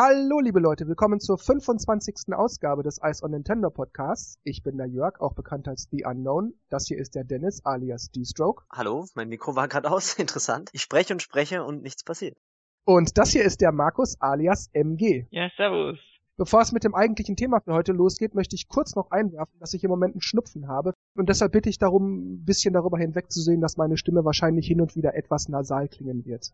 Hallo liebe Leute, willkommen zur 25. Ausgabe des Ice on Nintendo Podcasts. Ich bin der Jörg, auch bekannt als The Unknown. Das hier ist der Dennis alias D-Stroke. Hallo, mein Mikro war gerade aus, interessant. Ich spreche und spreche und nichts passiert. Und das hier ist der Markus alias MG. Ja, servus. Bevor es mit dem eigentlichen Thema für heute losgeht, möchte ich kurz noch einwerfen, dass ich im Moment einen Schnupfen habe. Und deshalb bitte ich darum, ein bisschen darüber hinwegzusehen, dass meine Stimme wahrscheinlich hin und wieder etwas nasal klingen wird.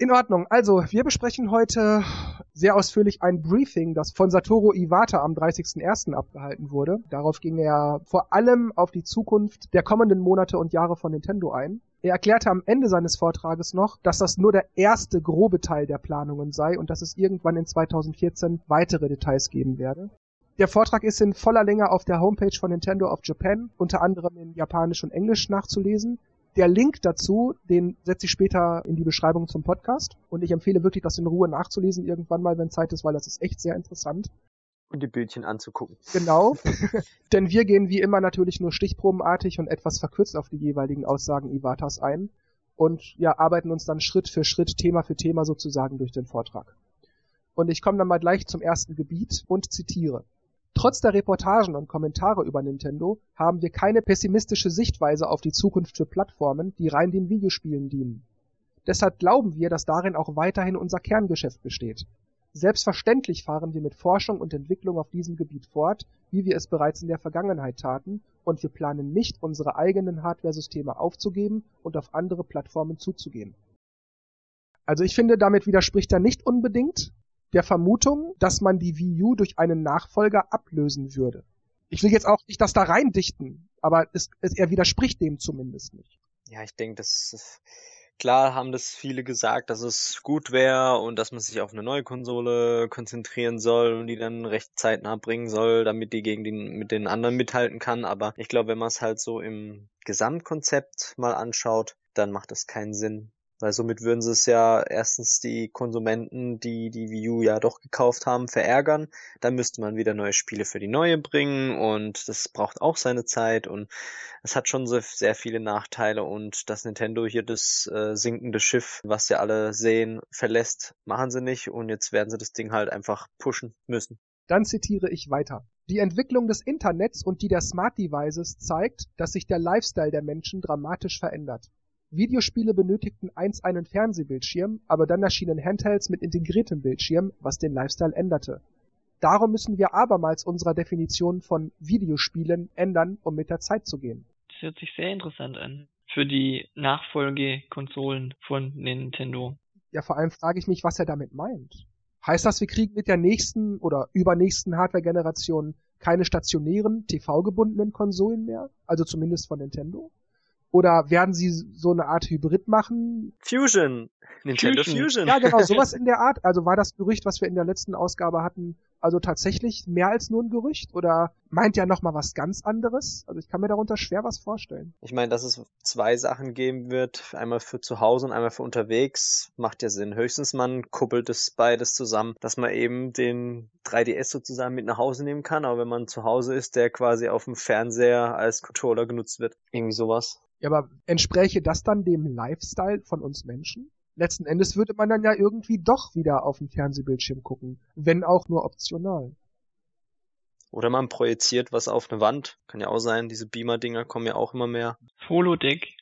In Ordnung. Also, wir besprechen heute sehr ausführlich ein Briefing, das von Satoru Iwata am 30.01. abgehalten wurde. Darauf ging er vor allem auf die Zukunft der kommenden Monate und Jahre von Nintendo ein. Er erklärte am Ende seines Vortrages noch, dass das nur der erste grobe Teil der Planungen sei und dass es irgendwann in 2014 weitere Details geben werde. Der Vortrag ist in voller Länge auf der Homepage von Nintendo of Japan, unter anderem in Japanisch und Englisch nachzulesen. Der Link dazu, den setze ich später in die Beschreibung zum Podcast. Und ich empfehle wirklich, das in Ruhe nachzulesen irgendwann mal, wenn Zeit ist, weil das ist echt sehr interessant. Und die Bildchen anzugucken. Genau. Denn wir gehen wie immer natürlich nur stichprobenartig und etwas verkürzt auf die jeweiligen Aussagen Iwatas ein. Und ja, arbeiten uns dann Schritt für Schritt, Thema für Thema sozusagen durch den Vortrag. Und ich komme dann mal gleich zum ersten Gebiet und zitiere. Trotz der Reportagen und Kommentare über Nintendo haben wir keine pessimistische Sichtweise auf die Zukunft für Plattformen, die rein den Videospielen dienen. Deshalb glauben wir, dass darin auch weiterhin unser Kerngeschäft besteht. Selbstverständlich fahren wir mit Forschung und Entwicklung auf diesem Gebiet fort, wie wir es bereits in der Vergangenheit taten, und wir planen nicht, unsere eigenen Hardware-Systeme aufzugeben und auf andere Plattformen zuzugehen. Also ich finde, damit widerspricht er nicht unbedingt, der Vermutung, dass man die Wii U durch einen Nachfolger ablösen würde. Ich will jetzt auch nicht das da reindichten, aber es, es, er widerspricht dem zumindest nicht. Ja, ich denke, das klar haben das viele gesagt, dass es gut wäre und dass man sich auf eine neue Konsole konzentrieren soll und die dann recht zeitnah bringen soll, damit die gegen den mit den anderen mithalten kann. Aber ich glaube, wenn man es halt so im Gesamtkonzept mal anschaut, dann macht das keinen Sinn. Weil somit würden sie es ja erstens die Konsumenten, die die Wii U ja doch gekauft haben, verärgern. Dann müsste man wieder neue Spiele für die neue bringen und das braucht auch seine Zeit und es hat schon so sehr viele Nachteile und dass Nintendo hier das äh, sinkende Schiff, was ja alle sehen, verlässt, machen sie nicht und jetzt werden sie das Ding halt einfach pushen müssen. Dann zitiere ich weiter. Die Entwicklung des Internets und die der Smart Devices zeigt, dass sich der Lifestyle der Menschen dramatisch verändert. Videospiele benötigten einst einen Fernsehbildschirm, aber dann erschienen Handhelds mit integriertem Bildschirm, was den Lifestyle änderte. Darum müssen wir abermals unsere Definition von Videospielen ändern, um mit der Zeit zu gehen. Das hört sich sehr interessant an. Für die Nachfolgekonsolen von Nintendo. Ja, vor allem frage ich mich, was er damit meint. Heißt das, wir kriegen mit der nächsten oder übernächsten Hardware-Generation keine stationären, TV-gebundenen Konsolen mehr? Also zumindest von Nintendo? Oder werden sie so eine Art Hybrid machen? Fusion. Nintendo Fusion. Fusion. Ja, genau, sowas in der Art. Also war das Gerücht, was wir in der letzten Ausgabe hatten, also tatsächlich mehr als nur ein Gerücht? Oder meint ja noch mal was ganz anderes? Also ich kann mir darunter schwer was vorstellen. Ich meine, dass es zwei Sachen geben wird, einmal für zu Hause und einmal für unterwegs, macht ja Sinn. Höchstens man kuppelt es beides zusammen, dass man eben den 3DS sozusagen mit nach Hause nehmen kann, aber wenn man zu Hause ist, der quasi auf dem Fernseher als Controller genutzt wird. Irgendwie sowas. Ja, aber entspräche das dann dem Lifestyle von uns Menschen? Letzten Endes würde man dann ja irgendwie doch wieder auf den Fernsehbildschirm gucken, wenn auch nur optional. Oder man projiziert was auf eine Wand. Kann ja auch sein, diese Beamer-Dinger kommen ja auch immer mehr. Holodeck.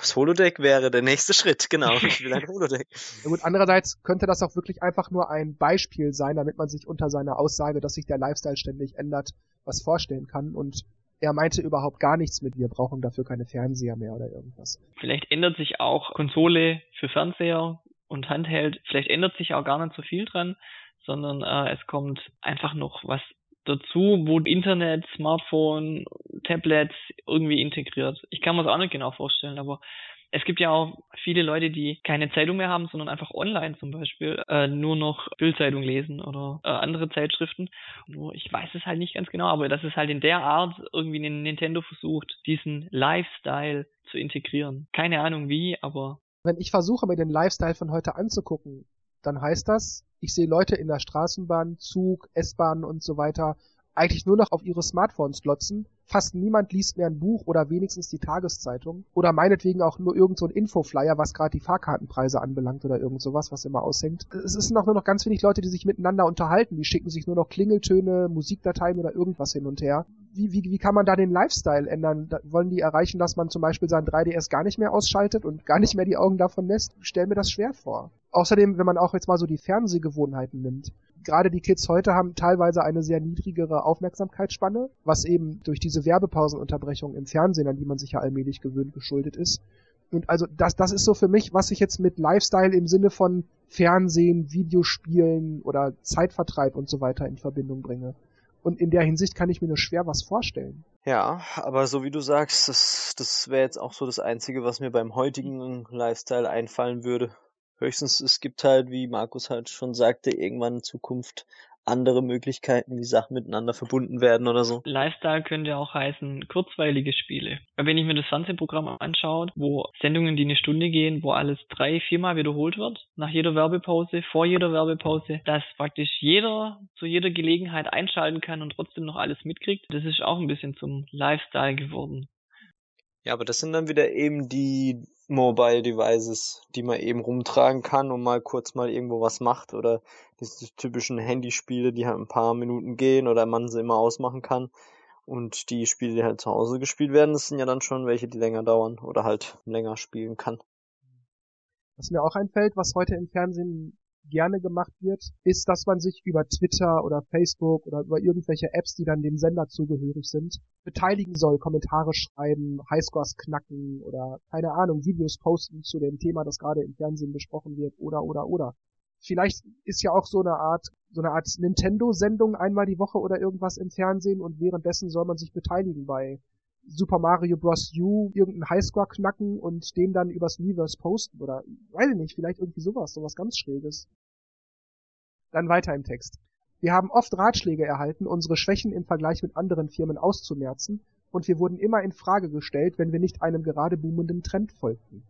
Das Holodeck wäre der nächste Schritt, genau. Ich will ein Holodeck. Ja gut, andererseits könnte das auch wirklich einfach nur ein Beispiel sein, damit man sich unter seiner Aussage, dass sich der Lifestyle ständig ändert, was vorstellen kann. Und er meinte überhaupt gar nichts mit, wir brauchen dafür keine Fernseher mehr oder irgendwas. Vielleicht ändert sich auch Konsole für Fernseher und Handheld, vielleicht ändert sich auch gar nicht so viel dran, sondern äh, es kommt einfach noch was dazu, wo Internet, Smartphone, Tablets irgendwie integriert. Ich kann mir das auch nicht genau vorstellen, aber es gibt ja auch viele Leute, die keine Zeitung mehr haben, sondern einfach online zum Beispiel äh, nur noch Bildzeitung lesen oder äh, andere Zeitschriften. Nur ich weiß es halt nicht ganz genau, aber das ist halt in der Art irgendwie Nintendo versucht, diesen Lifestyle zu integrieren. Keine Ahnung wie, aber. Wenn ich versuche, mir den Lifestyle von heute anzugucken, dann heißt das, ich sehe Leute in der Straßenbahn, Zug, S-Bahn und so weiter eigentlich nur noch auf ihre Smartphones glotzen. Fast niemand liest mehr ein Buch oder wenigstens die Tageszeitung. Oder meinetwegen auch nur irgend so ein Infoflyer, was gerade die Fahrkartenpreise anbelangt oder irgend sowas, was immer aushängt. Es sind auch nur noch ganz wenig Leute, die sich miteinander unterhalten. Die schicken sich nur noch Klingeltöne, Musikdateien oder irgendwas hin und her. Wie, wie, wie kann man da den Lifestyle ändern? Da wollen die erreichen, dass man zum Beispiel sein 3DS gar nicht mehr ausschaltet und gar nicht mehr die Augen davon lässt? Stell mir das schwer vor. Außerdem, wenn man auch jetzt mal so die Fernsehgewohnheiten nimmt gerade die Kids heute haben teilweise eine sehr niedrigere Aufmerksamkeitsspanne, was eben durch diese Werbepausenunterbrechung im Fernsehen, an die man sich ja allmählich gewöhnt, geschuldet ist. Und also das, das ist so für mich, was ich jetzt mit Lifestyle im Sinne von Fernsehen, Videospielen oder Zeitvertreib und so weiter in Verbindung bringe. Und in der Hinsicht kann ich mir nur schwer was vorstellen. Ja, aber so wie du sagst, das, das wäre jetzt auch so das Einzige, was mir beim heutigen Lifestyle einfallen würde. Höchstens es gibt halt, wie Markus halt schon sagte, irgendwann in Zukunft andere Möglichkeiten, wie Sachen miteinander verbunden werden oder so. Lifestyle könnte auch heißen kurzweilige Spiele. Wenn ich mir das Fernsehprogramm anschaue, wo Sendungen, die eine Stunde gehen, wo alles drei, viermal wiederholt wird, nach jeder Werbepause, vor jeder Werbepause, dass praktisch jeder zu jeder Gelegenheit einschalten kann und trotzdem noch alles mitkriegt, das ist auch ein bisschen zum Lifestyle geworden. Ja, aber das sind dann wieder eben die Mobile Devices, die man eben rumtragen kann und mal kurz mal irgendwo was macht oder diese typischen Handyspiele, die halt ein paar Minuten gehen oder man sie immer ausmachen kann. Und die Spiele, die halt zu Hause gespielt werden, das sind ja dann schon welche, die länger dauern oder halt länger spielen kann. Was mir auch einfällt, was heute im Fernsehen gerne gemacht wird, ist, dass man sich über Twitter oder Facebook oder über irgendwelche Apps, die dann dem Sender zugehörig sind, beteiligen soll, Kommentare schreiben, Highscores knacken oder keine Ahnung, Videos posten zu dem Thema, das gerade im Fernsehen besprochen wird oder oder oder. Vielleicht ist ja auch so eine Art so eine Art Nintendo-Sendung einmal die Woche oder irgendwas im Fernsehen und währenddessen soll man sich beteiligen bei Super Mario Bros. U irgendeinen Highscore knacken und den dann übers Miiverse posten oder weiß ich nicht, vielleicht irgendwie sowas, sowas ganz Schräges. Dann weiter im Text. Wir haben oft Ratschläge erhalten, unsere Schwächen im Vergleich mit anderen Firmen auszumerzen, und wir wurden immer in Frage gestellt, wenn wir nicht einem gerade boomenden Trend folgten.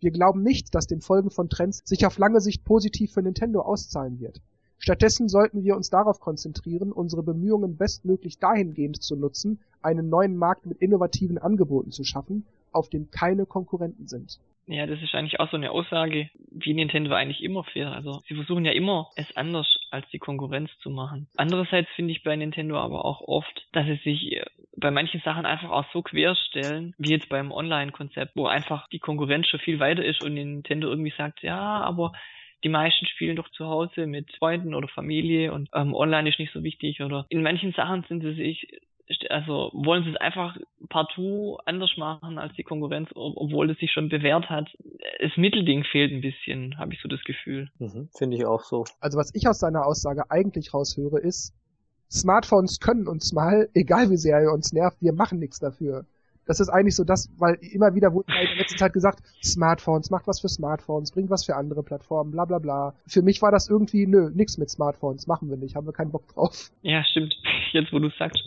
Wir glauben nicht, dass dem Folgen von Trends sich auf lange Sicht positiv für Nintendo auszahlen wird. Stattdessen sollten wir uns darauf konzentrieren, unsere Bemühungen bestmöglich dahingehend zu nutzen, einen neuen Markt mit innovativen Angeboten zu schaffen, auf dem keine Konkurrenten sind. Ja, das ist eigentlich auch so eine Aussage, wie Nintendo eigentlich immer fährt. Also sie versuchen ja immer, es anders als die Konkurrenz zu machen. Andererseits finde ich bei Nintendo aber auch oft, dass sie sich äh, bei manchen Sachen einfach auch so querstellen, wie jetzt beim Online-Konzept, wo einfach die Konkurrenz schon viel weiter ist und Nintendo irgendwie sagt, ja, aber die meisten spielen doch zu Hause mit Freunden oder Familie und ähm, online ist nicht so wichtig oder in manchen Sachen sind sie sich also wollen sie es einfach partout anders machen als die Konkurrenz, obwohl es sich schon bewährt hat. Das Mittelding fehlt ein bisschen, habe ich so das Gefühl. Mhm, Finde ich auch so. Also was ich aus seiner Aussage eigentlich raushöre ist, Smartphones können uns mal, egal wie sehr er uns nervt, wir machen nichts dafür. Das ist eigentlich so das, weil immer wieder wurde in der letzten Zeit gesagt, Smartphones, macht was für Smartphones, bringt was für andere Plattformen, bla bla bla. Für mich war das irgendwie, nö, nix mit Smartphones, machen wir nicht, haben wir keinen Bock drauf. Ja, stimmt. Jetzt, wo du sagst.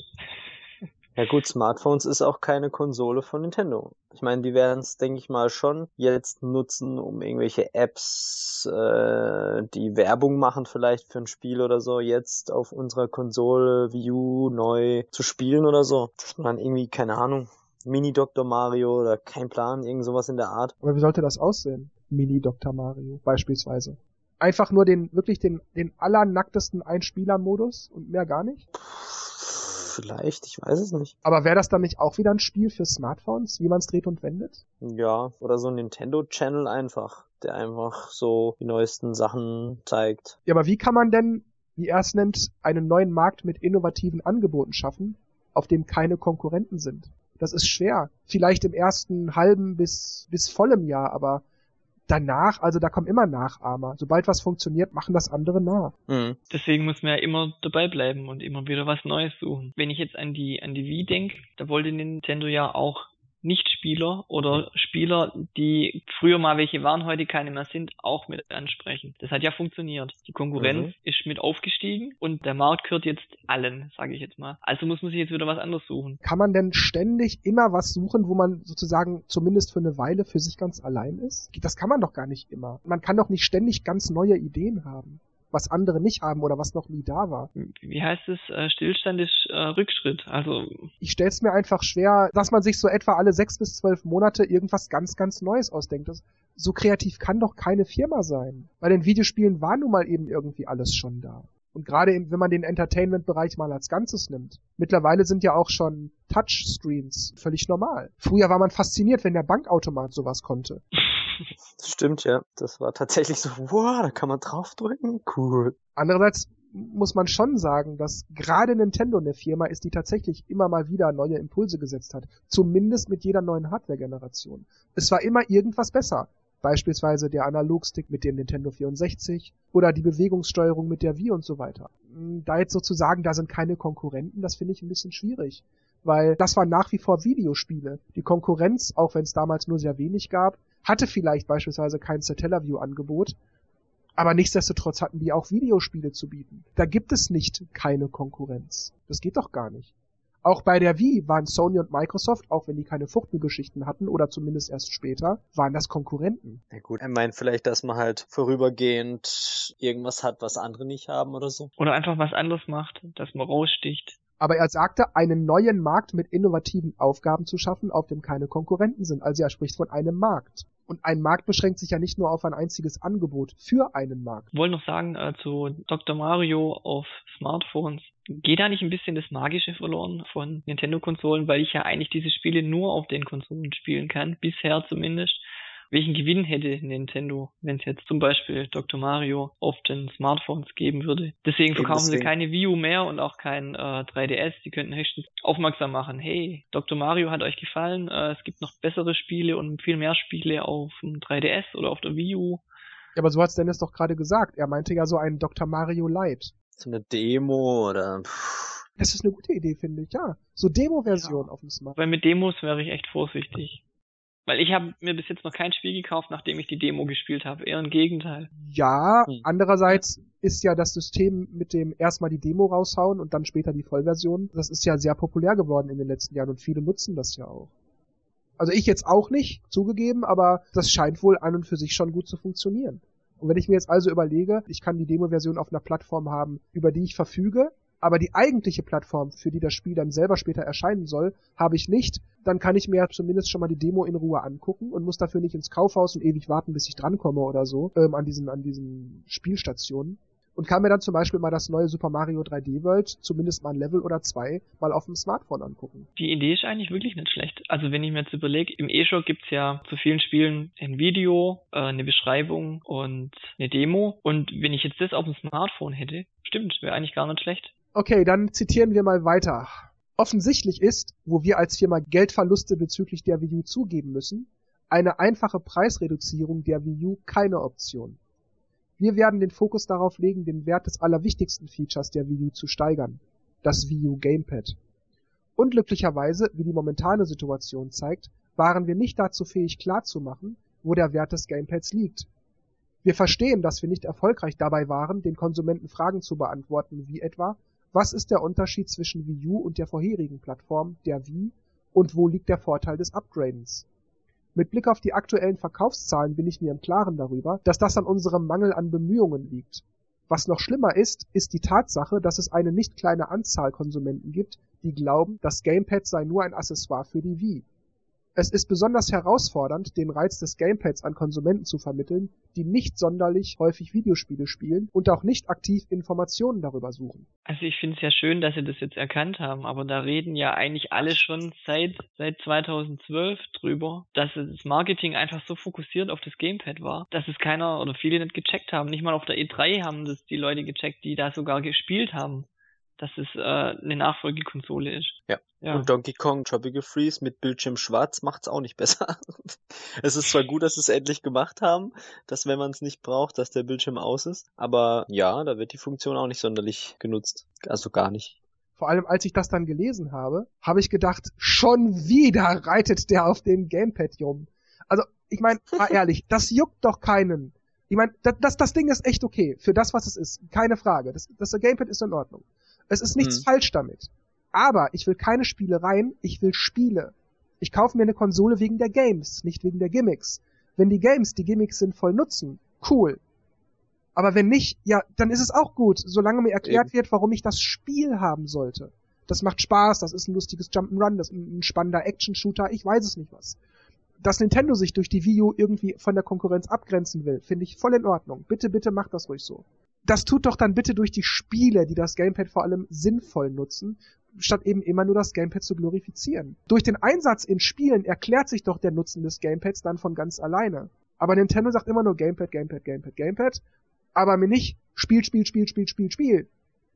Ja gut, Smartphones ist auch keine Konsole von Nintendo. Ich meine, die werden es, denke ich mal, schon jetzt nutzen, um irgendwelche Apps, äh, die Werbung machen vielleicht für ein Spiel oder so, jetzt auf unserer Konsole Wii U neu zu spielen oder so. Dass man dann irgendwie, keine Ahnung, Mini Dr. Mario oder kein Plan, irgend sowas in der Art. Aber wie sollte das aussehen? Mini Dr. Mario beispielsweise. Einfach nur den, wirklich den, den allernacktesten Einspieler-Modus und mehr gar nicht? Vielleicht, ich weiß es nicht. Aber wäre das dann nicht auch wieder ein Spiel für Smartphones, wie man es dreht und wendet? Ja, oder so ein Nintendo-Channel einfach, der einfach so die neuesten Sachen zeigt. Ja, aber wie kann man denn, wie er es nennt, einen neuen Markt mit innovativen Angeboten schaffen, auf dem keine Konkurrenten sind? Das ist schwer. Vielleicht im ersten halben bis, bis vollem Jahr, aber danach, also da kommen immer Nachahmer. Sobald was funktioniert, machen das andere nach. Mhm. Deswegen muss man ja immer dabei bleiben und immer wieder was Neues suchen. Wenn ich jetzt an die, an die Wii denke, da wollte Nintendo ja auch Nichtspieler oder Spieler, die früher mal welche waren, heute keine mehr sind, auch mit ansprechen. Das hat ja funktioniert. Die Konkurrenz mhm. ist mit aufgestiegen und der Markt gehört jetzt allen, sage ich jetzt mal. Also muss man sich jetzt wieder was anderes suchen. Kann man denn ständig immer was suchen, wo man sozusagen zumindest für eine Weile für sich ganz allein ist? Das kann man doch gar nicht immer. Man kann doch nicht ständig ganz neue Ideen haben. Was andere nicht haben oder was noch nie da war. Wie heißt es? Äh, Stillstand ist äh, Rückschritt. Also ich stelle es mir einfach schwer, dass man sich so etwa alle sechs bis zwölf Monate irgendwas ganz, ganz Neues ausdenkt. Das, so kreativ kann doch keine Firma sein. Bei den Videospielen war nun mal eben irgendwie alles schon da. Und gerade wenn man den Entertainment-Bereich mal als Ganzes nimmt. Mittlerweile sind ja auch schon Touchscreens völlig normal. Früher war man fasziniert, wenn der Bankautomat sowas konnte. Stimmt, ja. Das war tatsächlich so, wow, da kann man draufdrücken. Cool. Andererseits muss man schon sagen, dass gerade Nintendo eine Firma ist, die tatsächlich immer mal wieder neue Impulse gesetzt hat. Zumindest mit jeder neuen Hardware-Generation. Es war immer irgendwas besser. Beispielsweise der Analogstick mit dem Nintendo 64 oder die Bewegungssteuerung mit der Wii und so weiter. Hm, da jetzt sozusagen, da sind keine Konkurrenten, das finde ich ein bisschen schwierig. Weil das waren nach wie vor Videospiele. Die Konkurrenz, auch wenn es damals nur sehr wenig gab, hatte vielleicht beispielsweise kein Satellaview-Angebot, aber nichtsdestotrotz hatten die auch Videospiele zu bieten. Da gibt es nicht keine Konkurrenz. Das geht doch gar nicht. Auch bei der Wii waren Sony und Microsoft, auch wenn die keine Fuchtelgeschichten hatten oder zumindest erst später, waren das Konkurrenten. Na gut, er meint vielleicht, dass man halt vorübergehend irgendwas hat, was andere nicht haben oder so. Oder einfach was anderes macht, dass man raussticht. Aber er sagte, einen neuen Markt mit innovativen Aufgaben zu schaffen, auf dem keine Konkurrenten sind. Also er spricht von einem Markt. Und ein Markt beschränkt sich ja nicht nur auf ein einziges Angebot für einen Markt. Ich wollte noch sagen äh, zu Dr. Mario auf Smartphones. Geht da nicht ein bisschen das Magische verloren von Nintendo-Konsolen, weil ich ja eigentlich diese Spiele nur auf den Konsolen spielen kann, bisher zumindest welchen Gewinn hätte Nintendo, wenn es jetzt zum Beispiel Dr. Mario auf den Smartphones geben würde. Deswegen verkaufen deswegen. sie keine Wii U mehr und auch kein äh, 3DS. Die könnten höchstens aufmerksam machen, hey, Dr. Mario hat euch gefallen, äh, es gibt noch bessere Spiele und viel mehr Spiele auf dem 3DS oder auf der Wii U. Ja, aber so hat's Dennis doch gerade gesagt. Er meinte ja so einen Dr. Mario Light. So eine Demo oder... Das ist eine gute Idee, finde ich, ja. So Demo-Version ja. auf dem Smartphone. Weil mit Demos wäre ich echt vorsichtig. Weil ich habe mir bis jetzt noch kein Spiel gekauft, nachdem ich die Demo gespielt habe. Eher im Gegenteil. Ja, hm. andererseits ist ja das System mit dem erstmal die Demo raushauen und dann später die Vollversion, das ist ja sehr populär geworden in den letzten Jahren und viele nutzen das ja auch. Also ich jetzt auch nicht, zugegeben, aber das scheint wohl an und für sich schon gut zu funktionieren. Und wenn ich mir jetzt also überlege, ich kann die Demo-Version auf einer Plattform haben, über die ich verfüge, aber die eigentliche Plattform, für die das Spiel dann selber später erscheinen soll, habe ich nicht, dann kann ich mir zumindest schon mal die Demo in Ruhe angucken und muss dafür nicht ins Kaufhaus und ewig warten, bis ich drankomme oder so, ähm, an diesen, an diesen Spielstationen. Und kann mir dann zum Beispiel mal das neue Super Mario 3D World, zumindest mal ein Level oder zwei, mal auf dem Smartphone angucken. Die Idee ist eigentlich wirklich nicht schlecht. Also wenn ich mir jetzt überlege, im E-Shop gibt's ja zu vielen Spielen ein Video, äh, eine Beschreibung und eine Demo. Und wenn ich jetzt das auf dem Smartphone hätte, stimmt, wäre eigentlich gar nicht schlecht. Okay, dann zitieren wir mal weiter. Offensichtlich ist, wo wir als Firma Geldverluste bezüglich der Wii U zugeben müssen, eine einfache Preisreduzierung der Wii U keine Option. Wir werden den Fokus darauf legen, den Wert des allerwichtigsten Features der Wii U zu steigern, das Wii U Gamepad. Unglücklicherweise, wie die momentane Situation zeigt, waren wir nicht dazu fähig klarzumachen, wo der Wert des Gamepads liegt. Wir verstehen, dass wir nicht erfolgreich dabei waren, den Konsumenten Fragen zu beantworten, wie etwa, was ist der Unterschied zwischen Wii U und der vorherigen Plattform, der Wii, und wo liegt der Vorteil des Upgradens? Mit Blick auf die aktuellen Verkaufszahlen bin ich mir im Klaren darüber, dass das an unserem Mangel an Bemühungen liegt. Was noch schlimmer ist, ist die Tatsache, dass es eine nicht kleine Anzahl Konsumenten gibt, die glauben, das Gamepad sei nur ein Accessoire für die Wii es ist besonders herausfordernd, den Reiz des Gamepads an Konsumenten zu vermitteln, die nicht sonderlich häufig Videospiele spielen und auch nicht aktiv Informationen darüber suchen. Also ich finde es ja schön, dass sie das jetzt erkannt haben, aber da reden ja eigentlich alle schon seit seit 2012 drüber, dass das Marketing einfach so fokussiert auf das Gamepad war, dass es keiner oder viele nicht gecheckt haben. Nicht mal auf der E3 haben das die Leute gecheckt, die da sogar gespielt haben dass es äh, eine Nachfolgekonsole ist. Ja. ja. Und Donkey Kong Tropical Freeze mit Bildschirm schwarz macht's auch nicht besser. es ist zwar gut, dass sie es endlich gemacht haben, dass wenn man es nicht braucht, dass der Bildschirm aus ist, aber ja, da wird die Funktion auch nicht sonderlich genutzt. Also gar nicht. Vor allem, als ich das dann gelesen habe, habe ich gedacht, schon wieder reitet der auf dem Gamepad rum. Also, ich meine, mal ehrlich, das juckt doch keinen. Ich meine, das, das, das Ding ist echt okay. Für das, was es ist. Keine Frage. Das, das Gamepad ist in Ordnung. Es ist nichts hm. falsch damit. Aber ich will keine Spielereien, ich will Spiele. Ich kaufe mir eine Konsole wegen der Games, nicht wegen der Gimmicks. Wenn die Games die Gimmicks sinnvoll nutzen, cool. Aber wenn nicht, ja, dann ist es auch gut, solange mir erklärt Eben. wird, warum ich das Spiel haben sollte. Das macht Spaß, das ist ein lustiges Jump'n'Run, das ist ein spannender Action-Shooter, ich weiß es nicht was. Dass Nintendo sich durch die Wii U irgendwie von der Konkurrenz abgrenzen will, finde ich voll in Ordnung. Bitte, bitte macht das ruhig so. Das tut doch dann bitte durch die Spiele, die das Gamepad vor allem sinnvoll nutzen, statt eben immer nur das Gamepad zu glorifizieren. Durch den Einsatz in Spielen erklärt sich doch der Nutzen des Gamepads dann von ganz alleine. Aber Nintendo sagt immer nur Gamepad, Gamepad, Gamepad, Gamepad, aber mir nicht Spiel, Spiel, Spiel, Spiel, Spiel, Spiel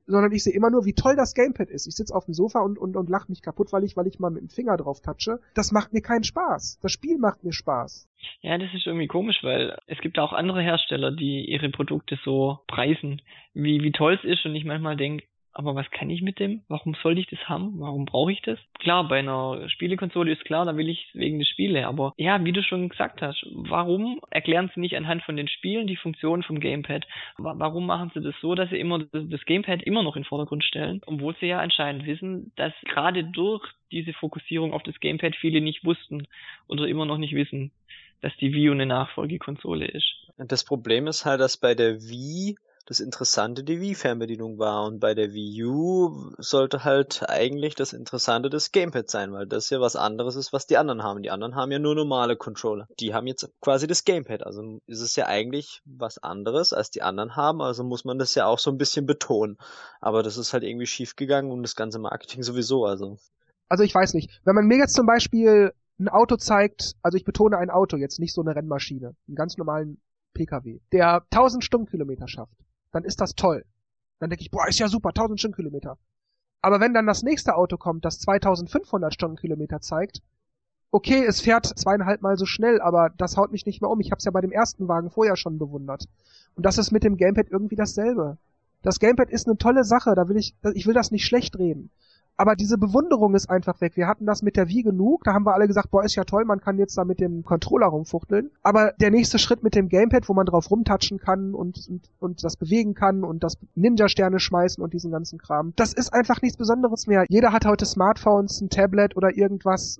sondern ich sehe immer nur, wie toll das Gamepad ist. Ich sitze auf dem Sofa und, und, und lach mich kaputt, weil ich, weil ich mal mit dem Finger drauf touche. Das macht mir keinen Spaß. Das Spiel macht mir Spaß. Ja, das ist irgendwie komisch, weil es gibt auch andere Hersteller, die ihre Produkte so preisen, wie, wie toll es ist und ich manchmal denke, aber was kann ich mit dem? Warum sollte ich das haben? Warum brauche ich das? Klar, bei einer Spielekonsole ist klar, da will ich wegen der Spiele, aber ja, wie du schon gesagt hast, warum erklären sie nicht anhand von den Spielen die Funktion vom Gamepad? Warum machen sie das so, dass sie immer das Gamepad immer noch in den Vordergrund stellen, obwohl sie ja anscheinend wissen, dass gerade durch diese Fokussierung auf das Gamepad viele nicht wussten oder immer noch nicht wissen, dass die Wii eine Nachfolgekonsole ist. Das Problem ist halt, dass bei der Wii das Interessante die Wii-Fernbedienung war. Und bei der Wii U sollte halt eigentlich das Interessante das Gamepad sein, weil das ja was anderes ist, was die anderen haben. Die anderen haben ja nur normale Controller. Die haben jetzt quasi das Gamepad. Also ist es ja eigentlich was anderes, als die anderen haben. Also muss man das ja auch so ein bisschen betonen. Aber das ist halt irgendwie schief gegangen und das ganze Marketing sowieso. Also. Also ich weiß nicht. Wenn man mir jetzt zum Beispiel ein Auto zeigt, also ich betone ein Auto, jetzt nicht so eine Rennmaschine, einen ganz normalen PKW, der 1000 Stundenkilometer schafft dann ist das toll. Dann denke ich, boah, ist ja super, 1000 Stundenkilometer. Aber wenn dann das nächste Auto kommt, das 2500 Stundenkilometer zeigt, okay, es fährt zweieinhalb Mal so schnell, aber das haut mich nicht mehr um. Ich habe es ja bei dem ersten Wagen vorher schon bewundert. Und das ist mit dem Gamepad irgendwie dasselbe. Das Gamepad ist eine tolle Sache, da will ich, ich will das nicht schlecht reden aber diese Bewunderung ist einfach weg. Wir hatten das mit der Wii genug, da haben wir alle gesagt, boah, ist ja toll, man kann jetzt da mit dem Controller rumfuchteln. Aber der nächste Schritt mit dem Gamepad, wo man drauf rumtatschen kann und, und, und das bewegen kann und das Ninja-Sterne schmeißen und diesen ganzen Kram, das ist einfach nichts Besonderes mehr. Jeder hat heute Smartphones, ein Tablet oder irgendwas.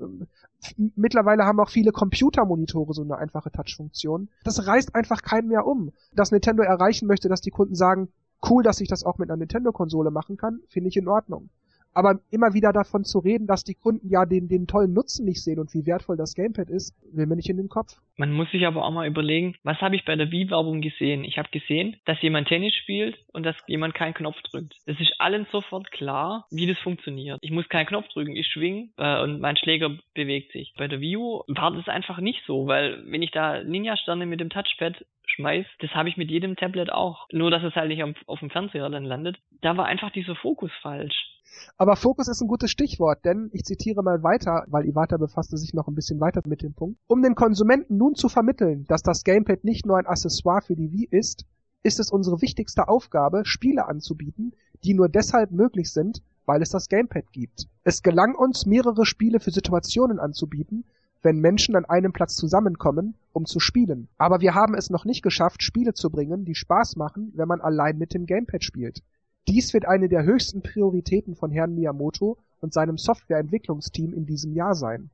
Mittlerweile haben auch viele Computermonitore so eine einfache Touch-Funktion. Das reißt einfach keinen mehr um. Dass Nintendo erreichen möchte, dass die Kunden sagen, cool, dass ich das auch mit einer Nintendo-Konsole machen kann, finde ich in Ordnung. Aber immer wieder davon zu reden, dass die Kunden ja den, den tollen Nutzen nicht sehen und wie wertvoll das Gamepad ist, will mir nicht in den Kopf. Man muss sich aber auch mal überlegen, was habe ich bei der Wii-Werbung gesehen? Ich habe gesehen, dass jemand Tennis spielt und dass jemand keinen Knopf drückt. Das ist allen sofort klar, wie das funktioniert. Ich muss keinen Knopf drücken, ich schwing äh, und mein Schläger bewegt sich. Bei der Wii U war das einfach nicht so, weil wenn ich da Ninja-Sterne mit dem Touchpad schmeiß, das habe ich mit jedem Tablet auch. Nur, dass es halt nicht auf, auf dem Fernseher dann landet. Da war einfach dieser Fokus falsch. Aber Fokus ist ein gutes Stichwort, denn ich zitiere mal weiter, weil Iwata befasste sich noch ein bisschen weiter mit dem Punkt. Um den Konsumenten nun zu vermitteln, dass das Gamepad nicht nur ein Accessoire für die Wii ist, ist es unsere wichtigste Aufgabe, Spiele anzubieten, die nur deshalb möglich sind, weil es das Gamepad gibt. Es gelang uns, mehrere Spiele für Situationen anzubieten, wenn Menschen an einem Platz zusammenkommen, um zu spielen. Aber wir haben es noch nicht geschafft, Spiele zu bringen, die Spaß machen, wenn man allein mit dem Gamepad spielt. Dies wird eine der höchsten Prioritäten von Herrn Miyamoto und seinem Softwareentwicklungsteam in diesem Jahr sein.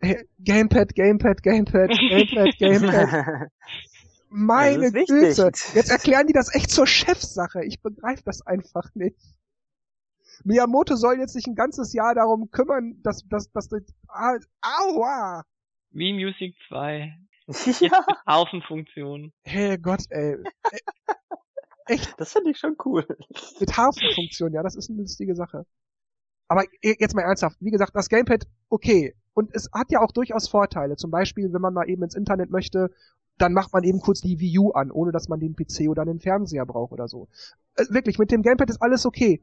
Hey, Gamepad, Gamepad, Gamepad, Gamepad, Gamepad. Meine Güte. Jetzt erklären die das echt zur Chefsache. Ich begreife das einfach nicht. Miyamoto soll jetzt sich ein ganzes Jahr darum kümmern, dass, dass, dass, dass ah, aua! Wie Music 2. Ja. Haufenfunktion. Hey Gott, ey. Echt? Das finde ich schon cool. Mit Hafenfunktion, ja, das ist eine lustige Sache. Aber jetzt mal ernsthaft, wie gesagt, das Gamepad, okay. Und es hat ja auch durchaus Vorteile. Zum Beispiel, wenn man mal eben ins Internet möchte, dann macht man eben kurz die Wii U an, ohne dass man den PC oder den Fernseher braucht oder so. Äh, wirklich, mit dem Gamepad ist alles okay.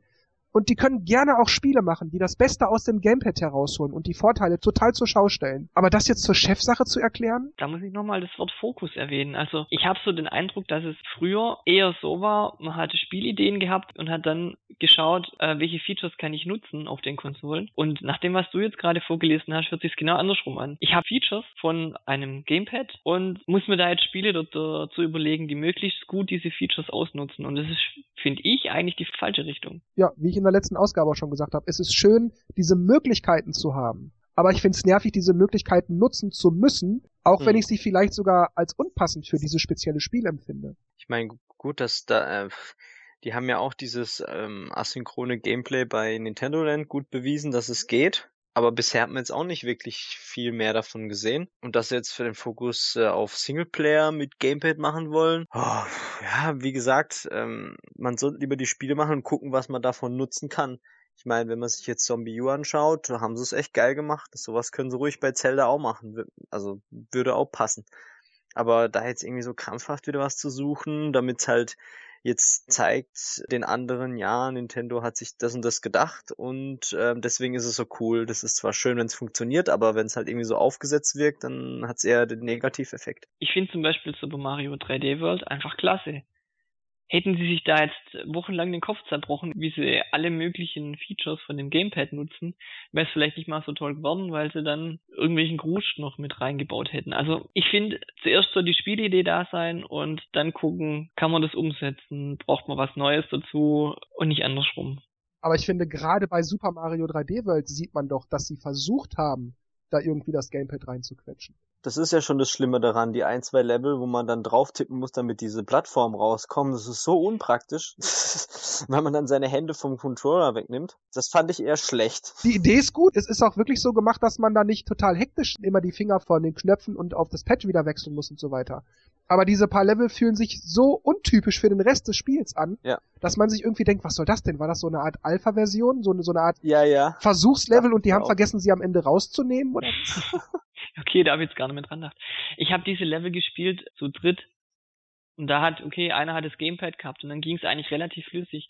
Und die können gerne auch Spiele machen, die das Beste aus dem Gamepad herausholen und die Vorteile total zur Schau stellen. Aber das jetzt zur Chefsache zu erklären? Da muss ich nochmal das Wort Fokus erwähnen. Also ich habe so den Eindruck, dass es früher eher so war, man hatte Spielideen gehabt und hat dann geschaut, äh, welche Features kann ich nutzen auf den Konsolen. Und nach dem, was du jetzt gerade vorgelesen hast, hört sich genau andersrum an. Ich habe Features von einem Gamepad und muss mir da jetzt Spiele dazu überlegen, die möglichst gut diese Features ausnutzen. Und das ist, finde ich, eigentlich die falsche Richtung. Ja, wie ich in der letzten Ausgabe auch schon gesagt habe, es ist schön, diese Möglichkeiten zu haben. aber ich finde es nervig, diese Möglichkeiten nutzen zu müssen, auch hm. wenn ich sie vielleicht sogar als unpassend für dieses spezielle Spiel empfinde. Ich meine, gut, dass da, äh, die haben ja auch dieses ähm, asynchrone Gameplay bei Nintendo Land gut bewiesen, dass es geht. Aber bisher hat man jetzt auch nicht wirklich viel mehr davon gesehen. Und dass sie jetzt für den Fokus äh, auf Singleplayer mit Gamepad machen wollen. Oh, ja, wie gesagt, ähm, man sollte lieber die Spiele machen und gucken, was man davon nutzen kann. Ich meine, wenn man sich jetzt Zombie U anschaut, haben sie es echt geil gemacht. Sowas können sie ruhig bei Zelda auch machen. Also würde auch passen. Aber da jetzt irgendwie so krampfhaft wieder was zu suchen, damit halt jetzt zeigt den anderen, ja, Nintendo hat sich das und das gedacht und äh, deswegen ist es so cool. Das ist zwar schön, wenn es funktioniert, aber wenn es halt irgendwie so aufgesetzt wirkt, dann hat es eher den Negativeffekt. Ich finde zum Beispiel Super Mario 3D World einfach klasse hätten sie sich da jetzt wochenlang den Kopf zerbrochen, wie sie alle möglichen Features von dem Gamepad nutzen, wäre es vielleicht nicht mal so toll geworden, weil sie dann irgendwelchen Gruß noch mit reingebaut hätten. Also ich finde, zuerst soll die Spielidee da sein und dann gucken, kann man das umsetzen, braucht man was Neues dazu und nicht andersrum. Aber ich finde, gerade bei Super Mario 3D World sieht man doch, dass sie versucht haben, da irgendwie das Gamepad reinzuquetschen. Das ist ja schon das Schlimme daran, die ein, zwei Level, wo man dann drauf tippen muss, damit diese Plattform rauskommt. Das ist so unpraktisch, weil man dann seine Hände vom Controller wegnimmt. Das fand ich eher schlecht. Die Idee ist gut. Es ist auch wirklich so gemacht, dass man da nicht total hektisch immer die Finger von den Knöpfen und auf das Pad wieder wechseln muss und so weiter. Aber diese paar Level fühlen sich so untypisch für den Rest des Spiels an, ja. dass man sich irgendwie denkt, was soll das denn? War das so eine Art Alpha-Version? So eine, so eine Art ja, ja. Versuchslevel und die haben vergessen, sie am Ende rauszunehmen? Oder? okay, da habe ich jetzt gar nicht mehr dran gedacht. Ich habe diese Level gespielt zu dritt. Und da hat, okay, einer hat das Gamepad gehabt und dann ging es eigentlich relativ flüssig.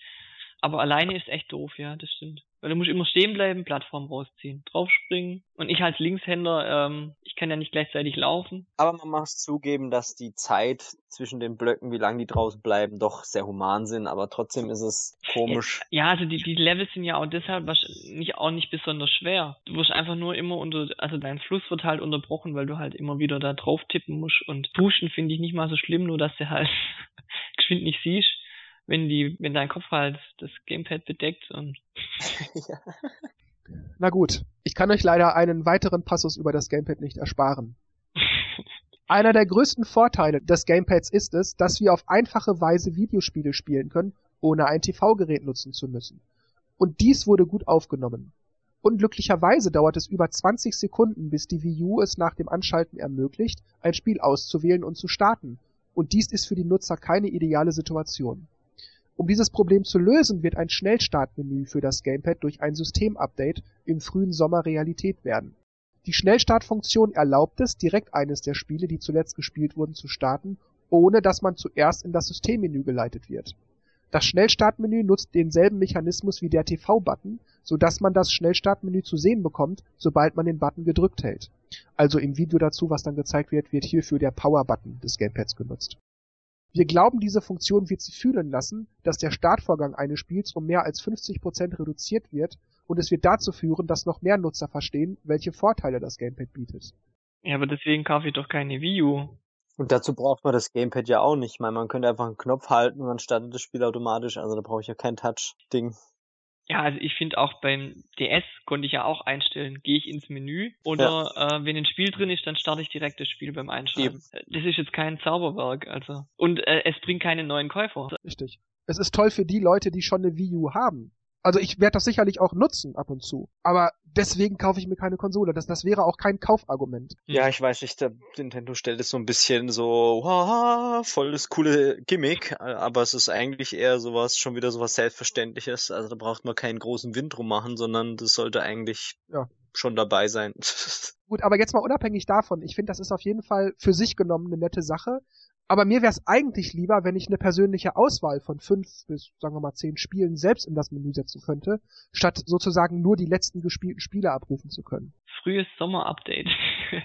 Aber alleine ist echt doof, ja, das stimmt. Weil du musst immer stehen bleiben, Plattform rausziehen, draufspringen. Und ich als Linkshänder, ähm, ich kann ja nicht gleichzeitig laufen. Aber man muss zugeben, dass die Zeit zwischen den Blöcken, wie lange die draußen bleiben, doch sehr human sind. Aber trotzdem ist es komisch. Ja, also die, die Levels sind ja auch deshalb nicht, auch nicht besonders schwer. Du wirst einfach nur immer unter, also dein Fluss wird halt unterbrochen, weil du halt immer wieder da drauf tippen musst. Und duschen finde ich nicht mal so schlimm, nur dass du halt geschwind nicht siehst wenn die, wenn dein Kopf halt das Gamepad bedeckt und. ja. Na gut, ich kann euch leider einen weiteren Passus über das Gamepad nicht ersparen. Einer der größten Vorteile des Gamepads ist es, dass wir auf einfache Weise Videospiele spielen können, ohne ein TV-Gerät nutzen zu müssen. Und dies wurde gut aufgenommen. Unglücklicherweise dauert es über 20 Sekunden, bis die Wii U es nach dem Anschalten ermöglicht, ein Spiel auszuwählen und zu starten. Und dies ist für die Nutzer keine ideale Situation. Um dieses Problem zu lösen, wird ein Schnellstartmenü für das Gamepad durch ein Systemupdate im frühen Sommer Realität werden. Die Schnellstartfunktion erlaubt es, direkt eines der Spiele, die zuletzt gespielt wurden, zu starten, ohne dass man zuerst in das Systemmenü geleitet wird. Das Schnellstartmenü nutzt denselben Mechanismus wie der TV-Button, so dass man das Schnellstartmenü zu sehen bekommt, sobald man den Button gedrückt hält. Also im Video dazu, was dann gezeigt wird, wird hierfür der Power-Button des Gamepads genutzt. Wir glauben, diese Funktion wird Sie fühlen lassen, dass der Startvorgang eines Spiels um mehr als 50% reduziert wird und es wird dazu führen, dass noch mehr Nutzer verstehen, welche Vorteile das Gamepad bietet. Ja, aber deswegen kaufe ich doch keine Wii U. Und dazu braucht man das Gamepad ja auch nicht. Ich meine, man könnte einfach einen Knopf halten und dann startet das Spiel automatisch. Also da brauche ich ja kein Touch-Ding. Ja, also ich finde auch beim DS konnte ich ja auch einstellen, gehe ich ins Menü oder ja. äh, wenn ein Spiel drin ist, dann starte ich direkt das Spiel beim Einschalten. Eben. Das ist jetzt kein Zauberwerk, also. Und äh, es bringt keine neuen Käufer. Richtig. Es ist toll für die Leute, die schon eine Wii U haben. Also ich werde das sicherlich auch nutzen ab und zu. Aber deswegen kaufe ich mir keine Konsole. Das, das wäre auch kein Kaufargument. Ja, ich weiß nicht, der Nintendo stellt es so ein bisschen so, haha, voll das coole Gimmick, aber es ist eigentlich eher sowas, schon wieder sowas Selbstverständliches. Also da braucht man keinen großen Wind drum machen, sondern das sollte eigentlich ja. schon dabei sein. Gut, aber jetzt mal unabhängig davon, ich finde, das ist auf jeden Fall für sich genommen eine nette Sache. Aber mir wäre es eigentlich lieber, wenn ich eine persönliche Auswahl von fünf bis, sagen wir mal, zehn Spielen selbst in das Menü setzen könnte, statt sozusagen nur die letzten gespielten Spiele abrufen zu können. Frühes Sommer-Update.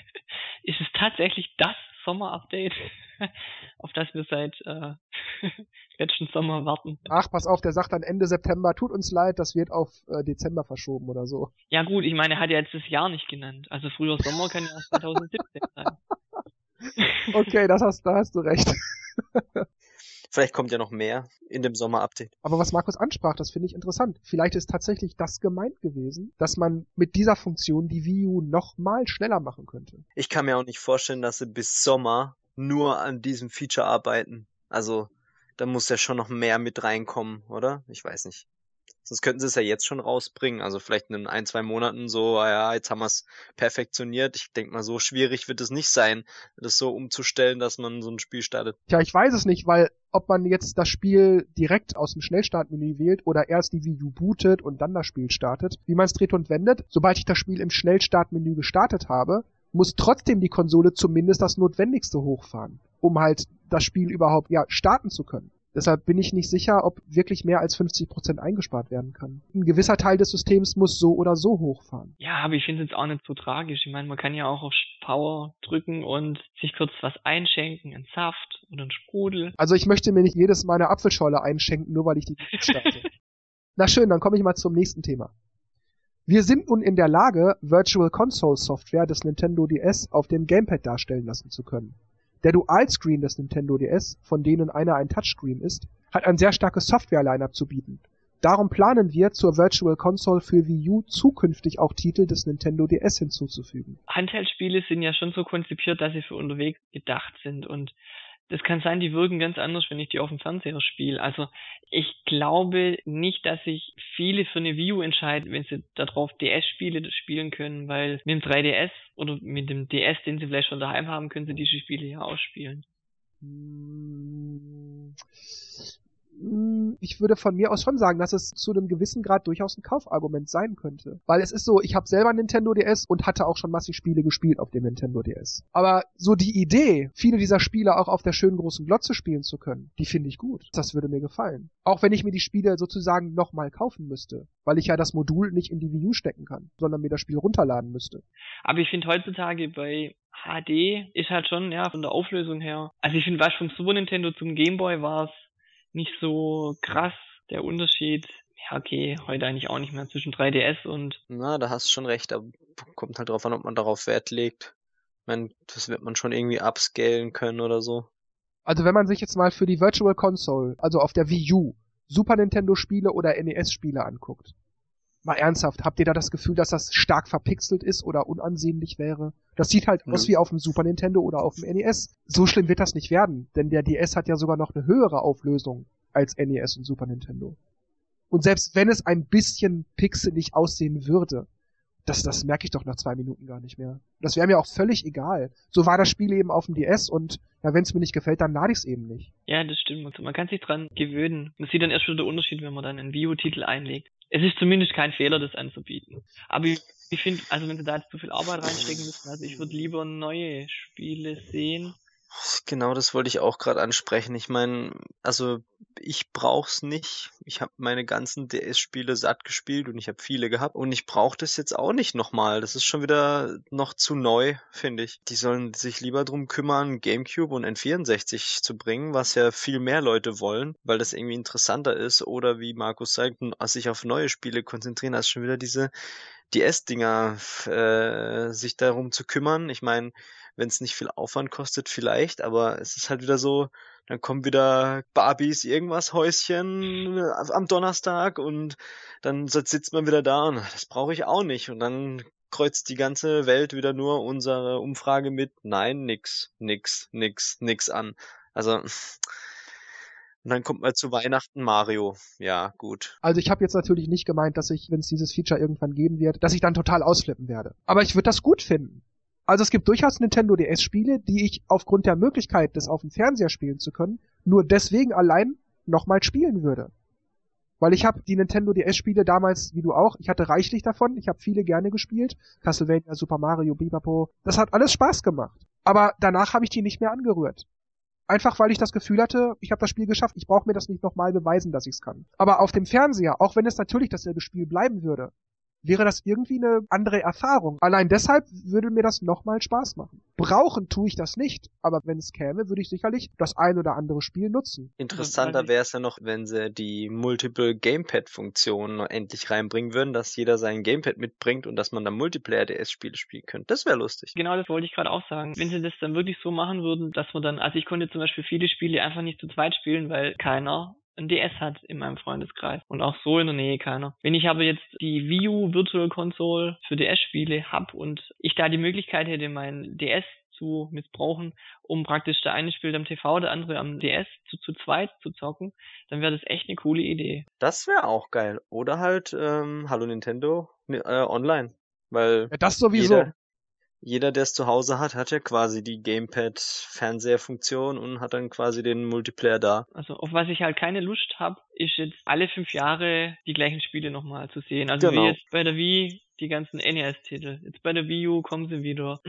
Ist es tatsächlich das Sommer-Update, auf das wir seit äh, letzten Sommer warten? Ach, pass auf, der sagt dann Ende September, tut uns leid, das wird auf äh, Dezember verschoben oder so. Ja gut, ich meine, er hat ja jetzt das Jahr nicht genannt. Also früher Sommer kann ja 2017 sein. Okay, das hast, da hast du recht. Vielleicht kommt ja noch mehr in dem Sommer-Update. Aber was Markus ansprach, das finde ich interessant. Vielleicht ist tatsächlich das gemeint gewesen, dass man mit dieser Funktion die Wii U noch mal schneller machen könnte. Ich kann mir auch nicht vorstellen, dass sie bis Sommer nur an diesem Feature arbeiten. Also, da muss ja schon noch mehr mit reinkommen, oder? Ich weiß nicht. Sonst könnten sie es ja jetzt schon rausbringen. Also vielleicht in ein, zwei Monaten so, ah ja, jetzt haben wir es perfektioniert. Ich denke mal, so schwierig wird es nicht sein, das so umzustellen, dass man so ein Spiel startet. Tja, ich weiß es nicht, weil ob man jetzt das Spiel direkt aus dem Schnellstartmenü wählt oder erst die Wii U bootet und dann das Spiel startet, wie man es dreht und wendet, sobald ich das Spiel im Schnellstartmenü gestartet habe, muss trotzdem die Konsole zumindest das Notwendigste hochfahren, um halt das Spiel überhaupt ja starten zu können. Deshalb bin ich nicht sicher, ob wirklich mehr als 50 Prozent eingespart werden kann. Ein gewisser Teil des Systems muss so oder so hochfahren. Ja, aber ich finde es jetzt auch nicht so tragisch. Ich meine, man kann ja auch auf Power drücken und sich kurz was einschenken, einen Saft oder einen Sprudel. Also ich möchte mir nicht jedes Mal eine Apfelscholle einschenken, nur weil ich die starte. Na schön, dann komme ich mal zum nächsten Thema. Wir sind nun in der Lage, Virtual Console Software des Nintendo DS auf dem Gamepad darstellen lassen zu können. Der Dual-Screen des Nintendo DS, von denen einer ein Touchscreen ist, hat ein sehr starkes Software-Line-Up zu bieten. Darum planen wir, zur Virtual Console für Wii U zukünftig auch Titel des Nintendo DS hinzuzufügen. Handheld-Spiele sind ja schon so konzipiert, dass sie für unterwegs gedacht sind und das kann sein, die wirken ganz anders, wenn ich die auf dem Fernseher spiele. Also ich glaube nicht, dass sich viele für eine Wii U entscheiden, wenn sie darauf DS-Spiele spielen können, weil mit dem 3DS oder mit dem DS, den sie vielleicht schon daheim haben, können sie diese Spiele ja ausspielen. Hm. Hm, ich würde von mir aus schon sagen, dass es zu einem gewissen Grad durchaus ein Kaufargument sein könnte. Weil es ist so, ich habe selber Nintendo DS und hatte auch schon massig Spiele gespielt auf dem Nintendo DS. Aber so die Idee, viele dieser Spiele auch auf der schönen großen Glotze spielen zu können, die finde ich gut. Das würde mir gefallen. Auch wenn ich mir die Spiele sozusagen nochmal kaufen müsste. Weil ich ja das Modul nicht in die Wii U stecken kann, sondern mir das Spiel runterladen müsste. Aber ich finde heutzutage bei HD ist halt schon, ja, von der Auflösung her. Also ich finde, was vom Super Nintendo zum Game Boy war es nicht so krass der Unterschied. Ja, okay, heute eigentlich auch nicht mehr zwischen 3DS und. Na, da hast du schon recht, da kommt halt drauf an, ob man darauf Wert legt. Ich meine, das wird man schon irgendwie upscalen können oder so. Also wenn man sich jetzt mal für die Virtual Console, also auf der Wii U, Super Nintendo Spiele oder NES Spiele anguckt. Mal ernsthaft, habt ihr da das Gefühl, dass das stark verpixelt ist oder unansehnlich wäre? Das sieht halt aus wie auf dem Super Nintendo oder auf dem NES. So schlimm wird das nicht werden, denn der DS hat ja sogar noch eine höhere Auflösung als NES und Super Nintendo. Und selbst wenn es ein bisschen pixelig aussehen würde, das, das merke ich doch nach zwei Minuten gar nicht mehr. Das wäre mir auch völlig egal. So war das Spiel eben auf dem DS und ja, wenn es mir nicht gefällt, dann lade ich es eben nicht. Ja, das stimmt. Man kann sich dran gewöhnen. Man sieht dann erst schon den Unterschied, wenn man dann einen View-Titel einlegt es ist zumindest kein Fehler, das anzubieten. Aber ich, ich finde, also wenn sie da jetzt zu viel Arbeit reinstecken müssen, also ich würde lieber neue Spiele sehen. Genau, das wollte ich auch gerade ansprechen. Ich meine, also ich brauch's nicht. Ich habe meine ganzen DS-Spiele satt gespielt und ich habe viele gehabt und ich brauche das jetzt auch nicht nochmal. Das ist schon wieder noch zu neu, finde ich. Die sollen sich lieber drum kümmern, GameCube und N64 zu bringen, was ja viel mehr Leute wollen, weil das irgendwie interessanter ist. Oder wie Markus sagt, sich auf neue Spiele konzentrieren, als schon wieder diese DS-Dinger äh, sich darum zu kümmern. Ich meine, wenn es nicht viel Aufwand kostet, vielleicht, aber es ist halt wieder so, dann kommen wieder Barbies irgendwas Häuschen äh, am Donnerstag und dann sitzt man wieder da und das brauche ich auch nicht und dann kreuzt die ganze Welt wieder nur unsere Umfrage mit nein, nix, nix, nix, nix an. Also und dann kommt mal zu Weihnachten Mario. Ja, gut. Also ich habe jetzt natürlich nicht gemeint, dass ich, wenn es dieses Feature irgendwann geben wird, dass ich dann total ausflippen werde. Aber ich würde das gut finden. Also es gibt durchaus Nintendo DS-Spiele, die ich aufgrund der Möglichkeit, das auf dem Fernseher spielen zu können, nur deswegen allein nochmal spielen würde. Weil ich habe die Nintendo DS-Spiele damals, wie du auch, ich hatte reichlich davon, ich habe viele gerne gespielt. Castlevania, Super Mario, Bibapo, das hat alles Spaß gemacht. Aber danach habe ich die nicht mehr angerührt. Einfach weil ich das Gefühl hatte, ich habe das Spiel geschafft, ich brauche mir das nicht nochmal beweisen, dass ich es kann. Aber auf dem Fernseher, auch wenn es natürlich dasselbe Spiel bleiben würde, wäre das irgendwie eine andere Erfahrung. Allein deshalb würde mir das nochmal Spaß machen. Brauchen tue ich das nicht, aber wenn es käme, würde ich sicherlich das ein oder andere Spiel nutzen. Interessanter wäre es ja noch, wenn sie die Multiple Gamepad-Funktion endlich reinbringen würden, dass jeder sein Gamepad mitbringt und dass man dann Multiplayer-DS-Spiele spielen könnte. Das wäre lustig. Genau, das wollte ich gerade auch sagen. Wenn sie das dann wirklich so machen würden, dass man dann, also ich konnte zum Beispiel viele Spiele einfach nicht zu zweit spielen, weil keiner ein DS hat in meinem Freundeskreis und auch so in der Nähe keiner. Wenn ich aber jetzt die Wii U Virtual Console für DS-Spiele hab und ich da die Möglichkeit hätte, mein DS zu missbrauchen, um praktisch der eine spielt am TV, der andere am DS zu, zu zweit zu zocken, dann wäre das echt eine coole Idee. Das wäre auch geil. Oder halt, ähm, Hallo Nintendo, äh, online. Weil ja, das sowieso. Jeder, jeder, der es zu Hause hat, hat ja quasi die Gamepad-Fernsehfunktion und hat dann quasi den Multiplayer da. Also auf was ich halt keine Lust habe, ist jetzt alle fünf Jahre die gleichen Spiele nochmal zu sehen. Also genau. wie jetzt bei der Wii die ganzen NES-Titel. Jetzt bei der Wii U kommen sie wieder.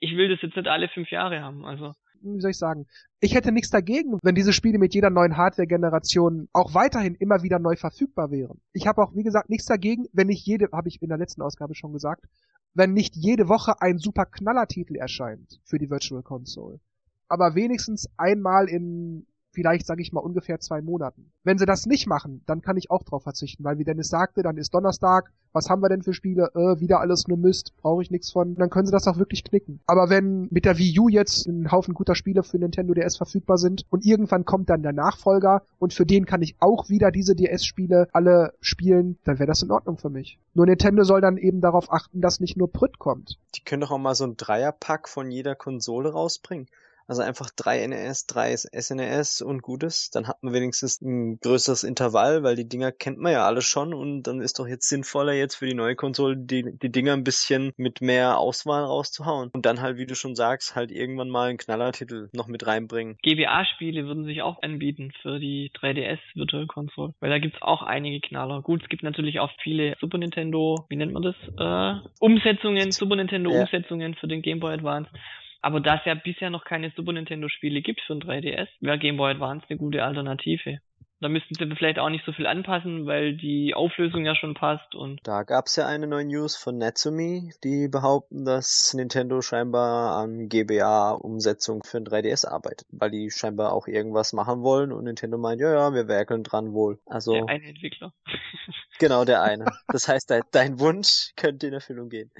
Ich will das jetzt nicht alle fünf Jahre haben, also wie soll ich sagen, ich hätte nichts dagegen, wenn diese Spiele mit jeder neuen Hardware-Generation auch weiterhin immer wieder neu verfügbar wären. Ich habe auch, wie gesagt, nichts dagegen, wenn nicht jede, habe ich in der letzten Ausgabe schon gesagt, wenn nicht jede Woche ein super Knallertitel erscheint für die Virtual Console. Aber wenigstens einmal in vielleicht, sage ich mal, ungefähr zwei Monaten. Wenn sie das nicht machen, dann kann ich auch drauf verzichten, weil wie Dennis sagte, dann ist Donnerstag, was haben wir denn für Spiele? Äh, wieder alles nur Mist, brauche ich nichts von. Dann können sie das auch wirklich knicken. Aber wenn mit der Wii U jetzt ein Haufen guter Spiele für Nintendo DS verfügbar sind und irgendwann kommt dann der Nachfolger und für den kann ich auch wieder diese DS-Spiele alle spielen, dann wäre das in Ordnung für mich. Nur Nintendo soll dann eben darauf achten, dass nicht nur Prütt kommt. Die können doch auch mal so ein Dreierpack von jeder Konsole rausbringen. Also einfach drei NES, drei SNES e und Gutes. Dann hat man wenigstens ein größeres Intervall, weil die Dinger kennt man ja alle schon und dann ist doch jetzt sinnvoller jetzt für die neue Konsole die, die Dinger ein bisschen mit mehr Auswahl rauszuhauen. Und dann halt, wie du schon sagst, halt irgendwann mal einen Knallertitel noch mit reinbringen. GBA-Spiele würden sich auch anbieten für die 3DS Virtual Console, weil da gibt's auch einige Knaller. Gut, es gibt natürlich auch viele Super Nintendo, wie nennt man das? Äh, Umsetzungen, Super Nintendo Umsetzungen ja. für den Game Boy Advance. Aber da es ja bisher noch keine Super Nintendo Spiele gibt für ein 3DS, wäre Game Boy Advance eine gute Alternative. Da müssten sie vielleicht auch nicht so viel anpassen, weil die Auflösung ja schon passt und. Da gab's ja eine neue News von Natsumi, die behaupten, dass Nintendo scheinbar an GBA-Umsetzung für ein 3DS arbeitet, weil die scheinbar auch irgendwas machen wollen und Nintendo meint, ja, ja, wir werkeln dran wohl. Also. Der eine Entwickler. genau, der eine. Das heißt, dein Wunsch könnte in Erfüllung gehen.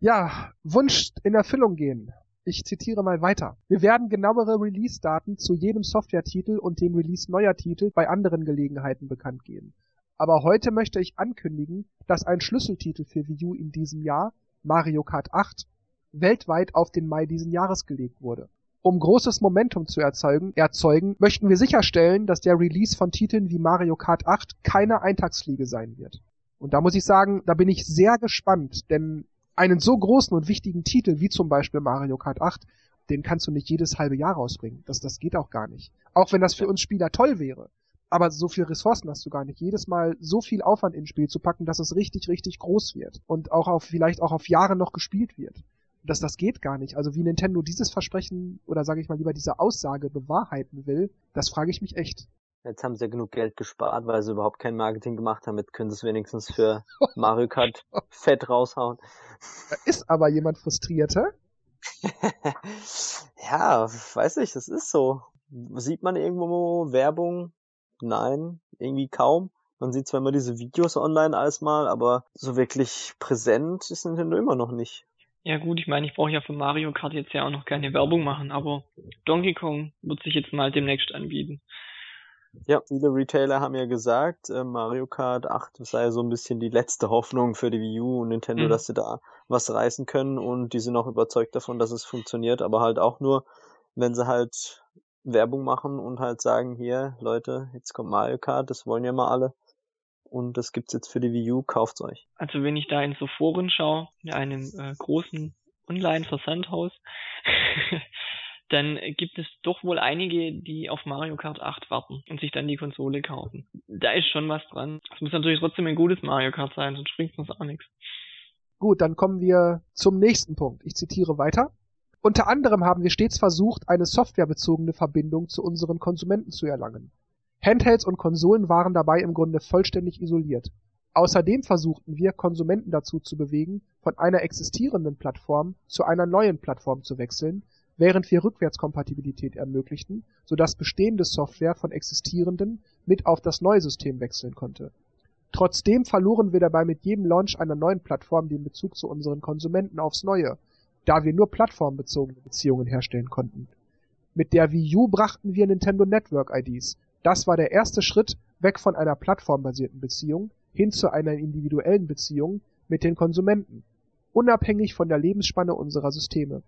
Ja, Wunsch in Erfüllung gehen. Ich zitiere mal weiter. Wir werden genauere Release-Daten zu jedem Software-Titel und dem Release neuer Titel bei anderen Gelegenheiten bekannt geben. Aber heute möchte ich ankündigen, dass ein Schlüsseltitel für Wii U in diesem Jahr, Mario Kart 8, weltweit auf den Mai diesen Jahres gelegt wurde. Um großes Momentum zu erzeugen, erzeugen, möchten wir sicherstellen, dass der Release von Titeln wie Mario Kart 8 keine Eintagsfliege sein wird. Und da muss ich sagen, da bin ich sehr gespannt, denn einen so großen und wichtigen Titel wie zum Beispiel Mario Kart 8, den kannst du nicht jedes halbe Jahr rausbringen. Das, das geht auch gar nicht. Auch wenn das für uns Spieler toll wäre. Aber so viel Ressourcen hast du gar nicht. Jedes Mal so viel Aufwand ins Spiel zu packen, dass es richtig, richtig groß wird. Und auch auf, vielleicht auch auf Jahre noch gespielt wird. Das, das geht gar nicht. Also wie Nintendo dieses Versprechen oder sage ich mal lieber diese Aussage bewahrheiten will, das frage ich mich echt. Jetzt haben sie ja genug Geld gespart, weil sie überhaupt kein Marketing gemacht haben. Jetzt können sie es wenigstens für Mario Kart fett raushauen. Da ist aber jemand frustrierter. ja, weiß ich, das ist so. Sieht man irgendwo Werbung? Nein, irgendwie kaum. Man sieht zwar immer diese Videos online alles mal, aber so wirklich präsent ist Nintendo immer noch nicht. Ja gut, ich meine, ich brauche ja für Mario Kart jetzt ja auch noch keine Werbung machen, aber Donkey Kong wird sich jetzt mal demnächst anbieten. Ja, viele Retailer haben ja gesagt, äh, Mario Kart 8 sei so ein bisschen die letzte Hoffnung für die Wii U und Nintendo, mhm. dass sie da was reißen können und die sind auch überzeugt davon, dass es funktioniert, aber halt auch nur, wenn sie halt Werbung machen und halt sagen, hier, Leute, jetzt kommt Mario Kart, das wollen ja mal alle. Und das gibt's jetzt für die Wii U, kauft's euch. Also wenn ich da in so Foren schaue, in einem äh, großen Online-Versandhaus, dann gibt es doch wohl einige, die auf Mario Kart 8 warten und sich dann die Konsole kaufen. Da ist schon was dran. Es muss natürlich trotzdem ein gutes Mario Kart sein, sonst bringt uns auch nichts. Gut, dann kommen wir zum nächsten Punkt. Ich zitiere weiter. Unter anderem haben wir stets versucht, eine softwarebezogene Verbindung zu unseren Konsumenten zu erlangen. Handhelds und Konsolen waren dabei im Grunde vollständig isoliert. Außerdem versuchten wir, Konsumenten dazu zu bewegen, von einer existierenden Plattform zu einer neuen Plattform zu wechseln, während wir Rückwärtskompatibilität ermöglichten, sodass bestehende Software von existierenden mit auf das neue System wechseln konnte. Trotzdem verloren wir dabei mit jedem Launch einer neuen Plattform den Bezug zu unseren Konsumenten aufs Neue, da wir nur plattformbezogene Beziehungen herstellen konnten. Mit der Wii U brachten wir Nintendo Network IDs. Das war der erste Schritt weg von einer plattformbasierten Beziehung hin zu einer individuellen Beziehung mit den Konsumenten, unabhängig von der Lebensspanne unserer Systeme.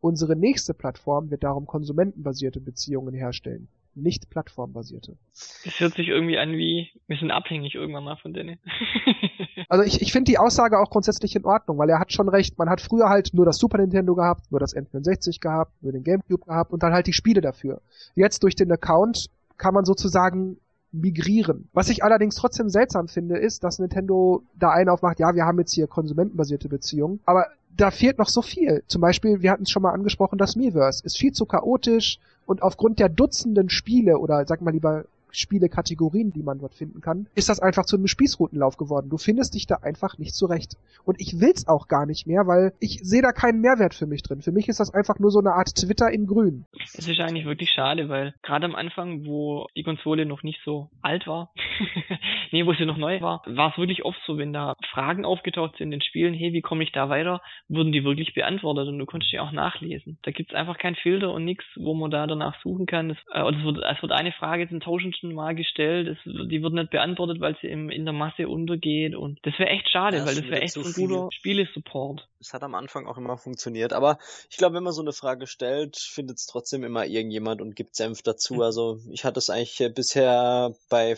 Unsere nächste Plattform wird darum konsumentenbasierte Beziehungen herstellen, nicht plattformbasierte. Das hört sich irgendwie an wie, wir sind abhängig irgendwann mal von denen. Also ich, ich finde die Aussage auch grundsätzlich in Ordnung, weil er hat schon recht. Man hat früher halt nur das Super Nintendo gehabt, nur das N64 gehabt, nur den Gamecube gehabt und dann halt die Spiele dafür. Jetzt durch den Account kann man sozusagen migrieren. Was ich allerdings trotzdem seltsam finde, ist, dass Nintendo da einen aufmacht, ja, wir haben jetzt hier konsumentenbasierte Beziehungen, aber da fehlt noch so viel. Zum Beispiel, wir hatten es schon mal angesprochen, das Miiverse ist viel zu chaotisch und aufgrund der Dutzenden Spiele oder sag mal lieber Spielekategorien, die man dort finden kann, ist das einfach zu einem Spießrutenlauf geworden. Du findest dich da einfach nicht zurecht. Und ich will's auch gar nicht mehr, weil ich sehe da keinen Mehrwert für mich drin. Für mich ist das einfach nur so eine Art Twitter in grün. Es ist eigentlich wirklich schade, weil gerade am Anfang, wo die Konsole noch nicht so alt war, nee, wo sie noch neu war, war es wirklich oft so, wenn da Fragen aufgetaucht sind in den Spielen, hey, wie komme ich da weiter, wurden die wirklich beantwortet und du konntest die auch nachlesen. Da gibt's einfach keinen Filter und nichts, wo man da danach suchen kann. Das, äh, es, wird, es wird eine Frage zum tausendsten Mal gestellt, es, die wird nicht beantwortet, weil sie im, in der Masse untergeht und das wäre echt schade, ja, weil das wäre echt so ein guter Spielesupport. Es hat am Anfang auch immer funktioniert, aber ich glaube, wenn man so eine Frage stellt, findet es trotzdem immer irgendjemand und gibt Senf dazu. Mhm. Also ich hatte es eigentlich bisher bei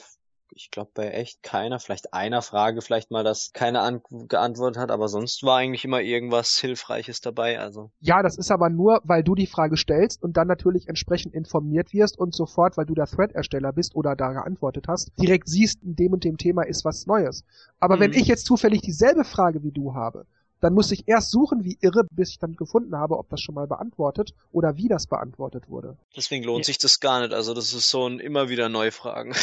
ich glaube bei echt keiner, vielleicht einer Frage vielleicht mal, dass keiner geantwortet hat, aber sonst war eigentlich immer irgendwas Hilfreiches dabei, also. Ja, das ist aber nur, weil du die Frage stellst und dann natürlich entsprechend informiert wirst und sofort, weil du der Thread-Ersteller bist oder da geantwortet hast, direkt siehst, in dem und dem Thema ist was Neues. Aber mhm. wenn ich jetzt zufällig dieselbe Frage wie du habe dann musste ich erst suchen wie irre, bis ich dann gefunden habe, ob das schon mal beantwortet oder wie das beantwortet wurde. Deswegen lohnt ja. sich das gar nicht. Also das ist so ein immer wieder Neufragen.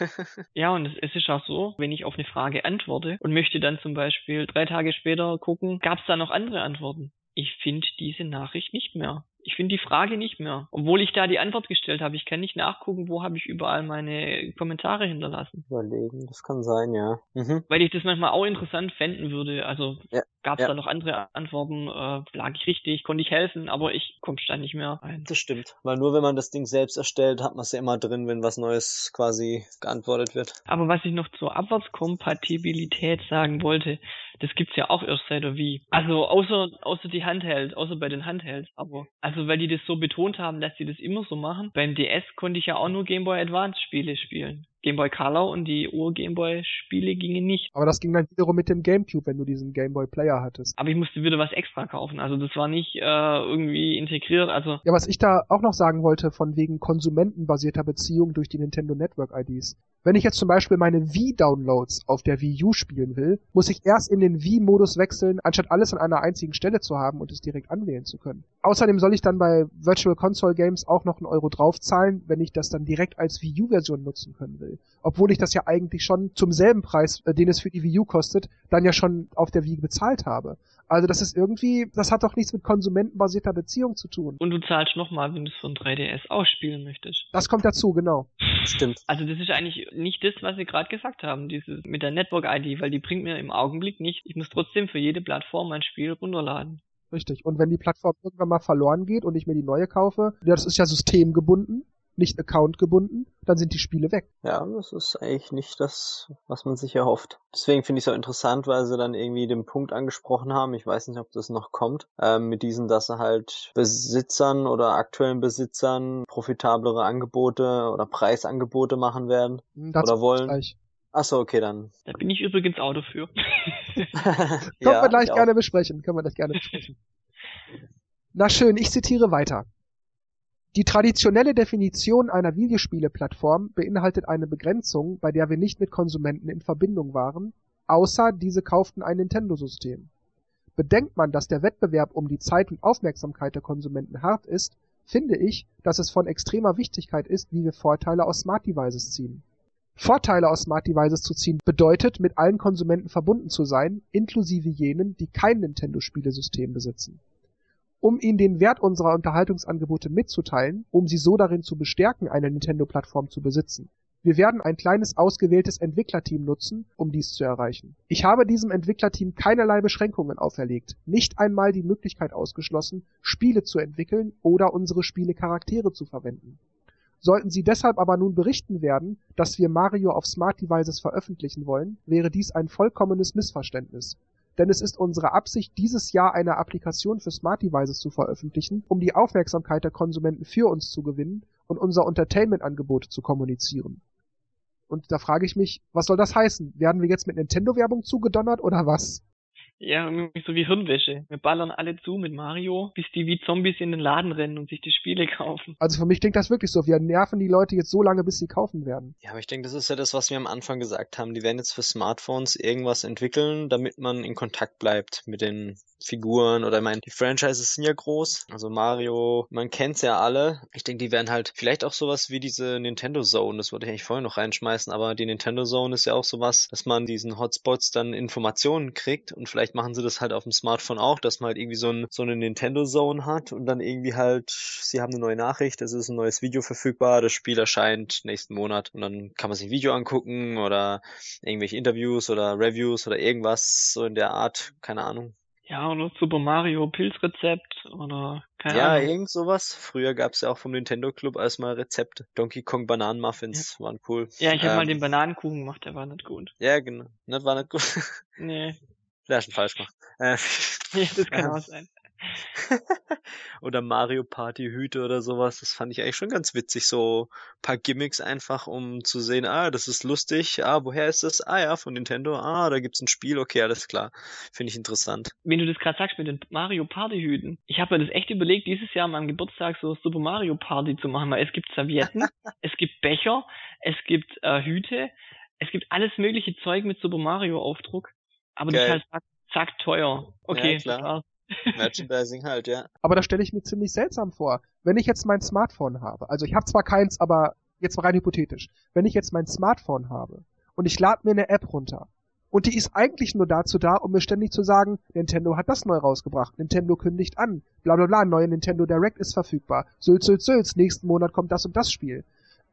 ja, und es ist auch so, wenn ich auf eine Frage antworte und möchte dann zum Beispiel drei Tage später gucken, gab es da noch andere Antworten? Ich finde diese Nachricht nicht mehr. Ich finde die Frage nicht mehr. Obwohl ich da die Antwort gestellt habe. Ich kann nicht nachgucken, wo habe ich überall meine Kommentare hinterlassen. Überlegen, das kann sein, ja. Mhm. Weil ich das manchmal auch interessant fänden würde. Also ja, gab es ja. da noch andere Antworten? Äh, lag ich richtig? Konnte ich helfen? Aber ich komme da nicht mehr ein. Das stimmt. Weil nur wenn man das Ding selbst erstellt, hat man es ja immer drin, wenn was Neues quasi geantwortet wird. Aber was ich noch zur Abwärtskompatibilität sagen wollte, das gibt's ja auch erst seit der Wii. Also außer außer die Handheld, außer bei den Handhelds. Aber also weil die das so betont haben, dass sie das immer so machen. Beim DS konnte ich ja auch nur Game Boy Advance Spiele spielen. Game Boy Color und die Ur-Game Boy-Spiele gingen nicht. Aber das ging dann wiederum mit dem Gamecube, wenn du diesen Game Boy Player hattest. Aber ich musste wieder was extra kaufen. Also das war nicht äh, irgendwie integriert. Also ja, was ich da auch noch sagen wollte, von wegen konsumentenbasierter Beziehung durch die Nintendo Network IDs. Wenn ich jetzt zum Beispiel meine Wii-Downloads auf der Wii U spielen will, muss ich erst in den Wii-Modus wechseln, anstatt alles an einer einzigen Stelle zu haben und es direkt anwählen zu können. Außerdem soll ich dann bei Virtual Console Games auch noch einen Euro draufzahlen, wenn ich das dann direkt als Wii U-Version nutzen können will. Obwohl ich das ja eigentlich schon zum selben Preis, äh, den es für die Wii U kostet, dann ja schon auf der Wii bezahlt habe. Also das ist irgendwie, das hat doch nichts mit konsumentenbasierter Beziehung zu tun. Und du zahlst nochmal, wenn du es von 3DS ausspielen möchtest. Das kommt dazu, genau. Stimmt. Also das ist eigentlich nicht das, was Sie gerade gesagt haben, dieses mit der Network-ID, weil die bringt mir im Augenblick nicht. Ich muss trotzdem für jede Plattform ein Spiel runterladen. Richtig. Und wenn die Plattform irgendwann mal verloren geht und ich mir die neue kaufe, ja, das ist ja systemgebunden, nicht accountgebunden, dann sind die Spiele weg. Ja, das ist eigentlich nicht das, was man sich erhofft. Deswegen finde ich es auch interessant, weil sie dann irgendwie den Punkt angesprochen haben, ich weiß nicht, ob das noch kommt, ähm, mit diesen, dass sie halt Besitzern oder aktuellen Besitzern profitablere Angebote oder Preisangebote machen werden Dazu oder wollen. Gleich. Achso, okay, dann. Da bin ich übrigens auch dafür. Können ja, wir gleich gerne besprechen. Können wir das gerne besprechen. Na schön, ich zitiere weiter. Die traditionelle Definition einer Videospieleplattform beinhaltet eine Begrenzung, bei der wir nicht mit Konsumenten in Verbindung waren, außer diese kauften ein Nintendo-System. Bedenkt man, dass der Wettbewerb um die Zeit und Aufmerksamkeit der Konsumenten hart ist, finde ich, dass es von extremer Wichtigkeit ist, wie wir Vorteile aus Smart Devices ziehen Vorteile aus Smart Devices zu ziehen bedeutet, mit allen Konsumenten verbunden zu sein, inklusive jenen, die kein Nintendo-Spielesystem besitzen. Um ihnen den Wert unserer Unterhaltungsangebote mitzuteilen, um sie so darin zu bestärken, eine Nintendo-Plattform zu besitzen. Wir werden ein kleines ausgewähltes Entwicklerteam nutzen, um dies zu erreichen. Ich habe diesem Entwicklerteam keinerlei Beschränkungen auferlegt, nicht einmal die Möglichkeit ausgeschlossen, Spiele zu entwickeln oder unsere Spielecharaktere zu verwenden. Sollten Sie deshalb aber nun berichten werden, dass wir Mario auf Smart Devices veröffentlichen wollen, wäre dies ein vollkommenes Missverständnis. Denn es ist unsere Absicht, dieses Jahr eine Applikation für Smart Devices zu veröffentlichen, um die Aufmerksamkeit der Konsumenten für uns zu gewinnen und unser Entertainment-Angebot zu kommunizieren. Und da frage ich mich, was soll das heißen? Werden wir jetzt mit Nintendo-Werbung zugedonnert oder was? Ja, irgendwie so wie Hirnwäsche. Wir ballern alle zu mit Mario, bis die wie Zombies in den Laden rennen und sich die Spiele kaufen. Also für mich klingt das wirklich so. Wir nerven die Leute jetzt so lange, bis sie kaufen werden. Ja, aber ich denke, das ist ja das, was wir am Anfang gesagt haben. Die werden jetzt für Smartphones irgendwas entwickeln, damit man in Kontakt bleibt mit den Figuren oder ich meine, die Franchises sind ja groß. Also Mario, man kennt's ja alle. Ich denke, die werden halt vielleicht auch sowas wie diese Nintendo Zone, das wollte ich eigentlich vorher noch reinschmeißen, aber die Nintendo Zone ist ja auch sowas, dass man diesen Hotspots dann Informationen kriegt und vielleicht machen sie das halt auf dem Smartphone auch, dass man halt irgendwie so, ein, so eine Nintendo Zone hat und dann irgendwie halt, sie haben eine neue Nachricht, es ist ein neues Video verfügbar, das Spiel erscheint nächsten Monat und dann kann man sich ein Video angucken oder irgendwelche Interviews oder Reviews oder irgendwas so in der Art, keine Ahnung. Ja, oder Super Mario Pilzrezept oder keine ja, Ahnung. irgend sowas. Früher gab's ja auch vom Nintendo Club als mal Rezepte. Donkey Kong Bananenmuffins ja. waren cool. Ja, ich habe ähm, mal den Bananenkuchen gemacht, der war nicht gut. Ja, genau. Das war nicht gut. Nee. Der schon falsch gemacht. Äh, ja, das kann auch sein. oder Mario Party Hüte oder sowas. Das fand ich eigentlich schon ganz witzig. So paar Gimmicks einfach, um zu sehen, ah, das ist lustig. Ah, woher ist das? Ah ja, von Nintendo. Ah, da gibt's ein Spiel. Okay, alles klar. Finde ich interessant. Wenn du das gerade sagst mit den Mario Party Hüten. Ich habe mir das echt überlegt, dieses Jahr an meinem Geburtstag so Super Mario Party zu machen, weil es gibt Servietten, es gibt Becher, es gibt äh, Hüte, es gibt alles mögliche Zeug mit Super Mario Aufdruck. Aber Geil. das ist halt zack teuer. Okay, ja, klar. Merchandising halt, ja. Aber das stelle ich mir ziemlich seltsam vor. Wenn ich jetzt mein Smartphone habe, also ich habe zwar keins, aber jetzt mal rein hypothetisch, wenn ich jetzt mein Smartphone habe und ich lade mir eine App runter und die ist eigentlich nur dazu da, um mir ständig zu sagen, Nintendo hat das neu rausgebracht, Nintendo kündigt an, bla bla bla, neue Nintendo Direct ist verfügbar, Sülz, Sülz, Sülz, nächsten Monat kommt das und das Spiel.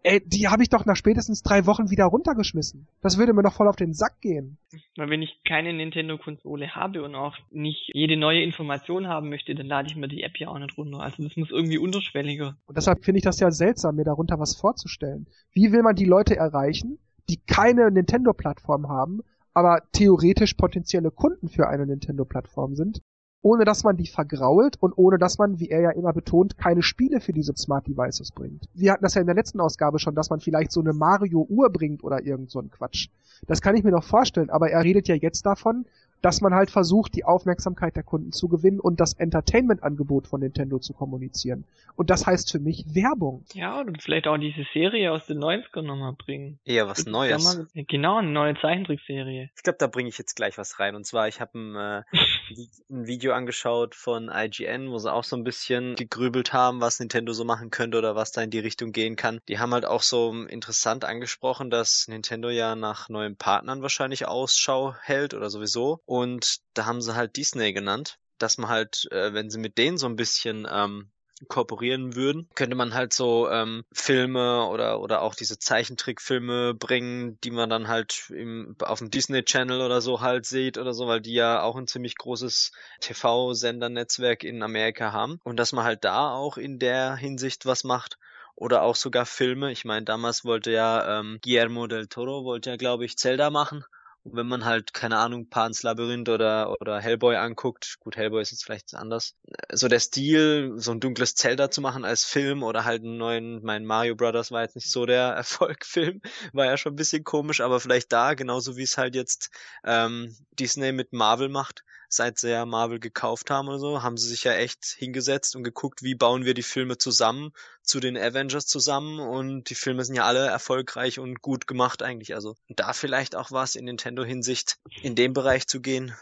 Ey, die habe ich doch nach spätestens drei Wochen wieder runtergeschmissen. Das würde mir doch voll auf den Sack gehen. Weil wenn ich keine Nintendo-Konsole habe und auch nicht jede neue Information haben möchte, dann lade ich mir die App ja auch nicht runter. Also das muss irgendwie unterschwelliger. Und deshalb finde ich das ja seltsam, mir darunter was vorzustellen. Wie will man die Leute erreichen, die keine Nintendo-Plattform haben, aber theoretisch potenzielle Kunden für eine Nintendo-Plattform sind, ohne dass man die vergrault und ohne dass man, wie er ja immer betont, keine Spiele für diese Smart Devices bringt. Wir hatten das ja in der letzten Ausgabe schon, dass man vielleicht so eine Mario-Uhr bringt oder irgend so ein Quatsch. Das kann ich mir noch vorstellen, aber er redet ja jetzt davon, dass man halt versucht, die Aufmerksamkeit der Kunden zu gewinnen und das Entertainment-Angebot von Nintendo zu kommunizieren. Und das heißt für mich Werbung. Ja, und vielleicht auch diese Serie aus den 90ern nochmal bringen. Eher was Neues. Mal, genau, eine neue Zeichentrickserie. Ich glaube, da bringe ich jetzt gleich was rein. Und zwar, ich habe ein, äh, ein Video angeschaut von IGN, wo sie auch so ein bisschen gegrübelt haben, was Nintendo so machen könnte oder was da in die Richtung gehen kann. Die haben halt auch so interessant angesprochen, dass Nintendo ja nach neuen Partnern wahrscheinlich Ausschau hält oder sowieso und da haben sie halt Disney genannt, dass man halt, äh, wenn sie mit denen so ein bisschen ähm, kooperieren würden, könnte man halt so ähm, Filme oder oder auch diese Zeichentrickfilme bringen, die man dann halt im, auf dem Disney Channel oder so halt sieht oder so, weil die ja auch ein ziemlich großes TV-Sendernetzwerk in Amerika haben und dass man halt da auch in der Hinsicht was macht oder auch sogar Filme. Ich meine, damals wollte ja ähm, Guillermo del Toro wollte ja glaube ich Zelda machen wenn man halt, keine Ahnung, Pans Labyrinth oder, oder Hellboy anguckt, gut, Hellboy ist jetzt vielleicht anders, so der Stil, so ein dunkles Zelda zu machen als Film oder halt einen neuen, mein Mario Brothers war jetzt nicht so der Erfolgfilm, war ja schon ein bisschen komisch, aber vielleicht da, genauso wie es halt jetzt ähm, Disney mit Marvel macht, seit sie ja Marvel gekauft haben oder so, haben sie sich ja echt hingesetzt und geguckt, wie bauen wir die Filme zusammen zu den Avengers zusammen und die Filme sind ja alle erfolgreich und gut gemacht eigentlich. Also da vielleicht auch was in Nintendo Hinsicht in dem Bereich zu gehen,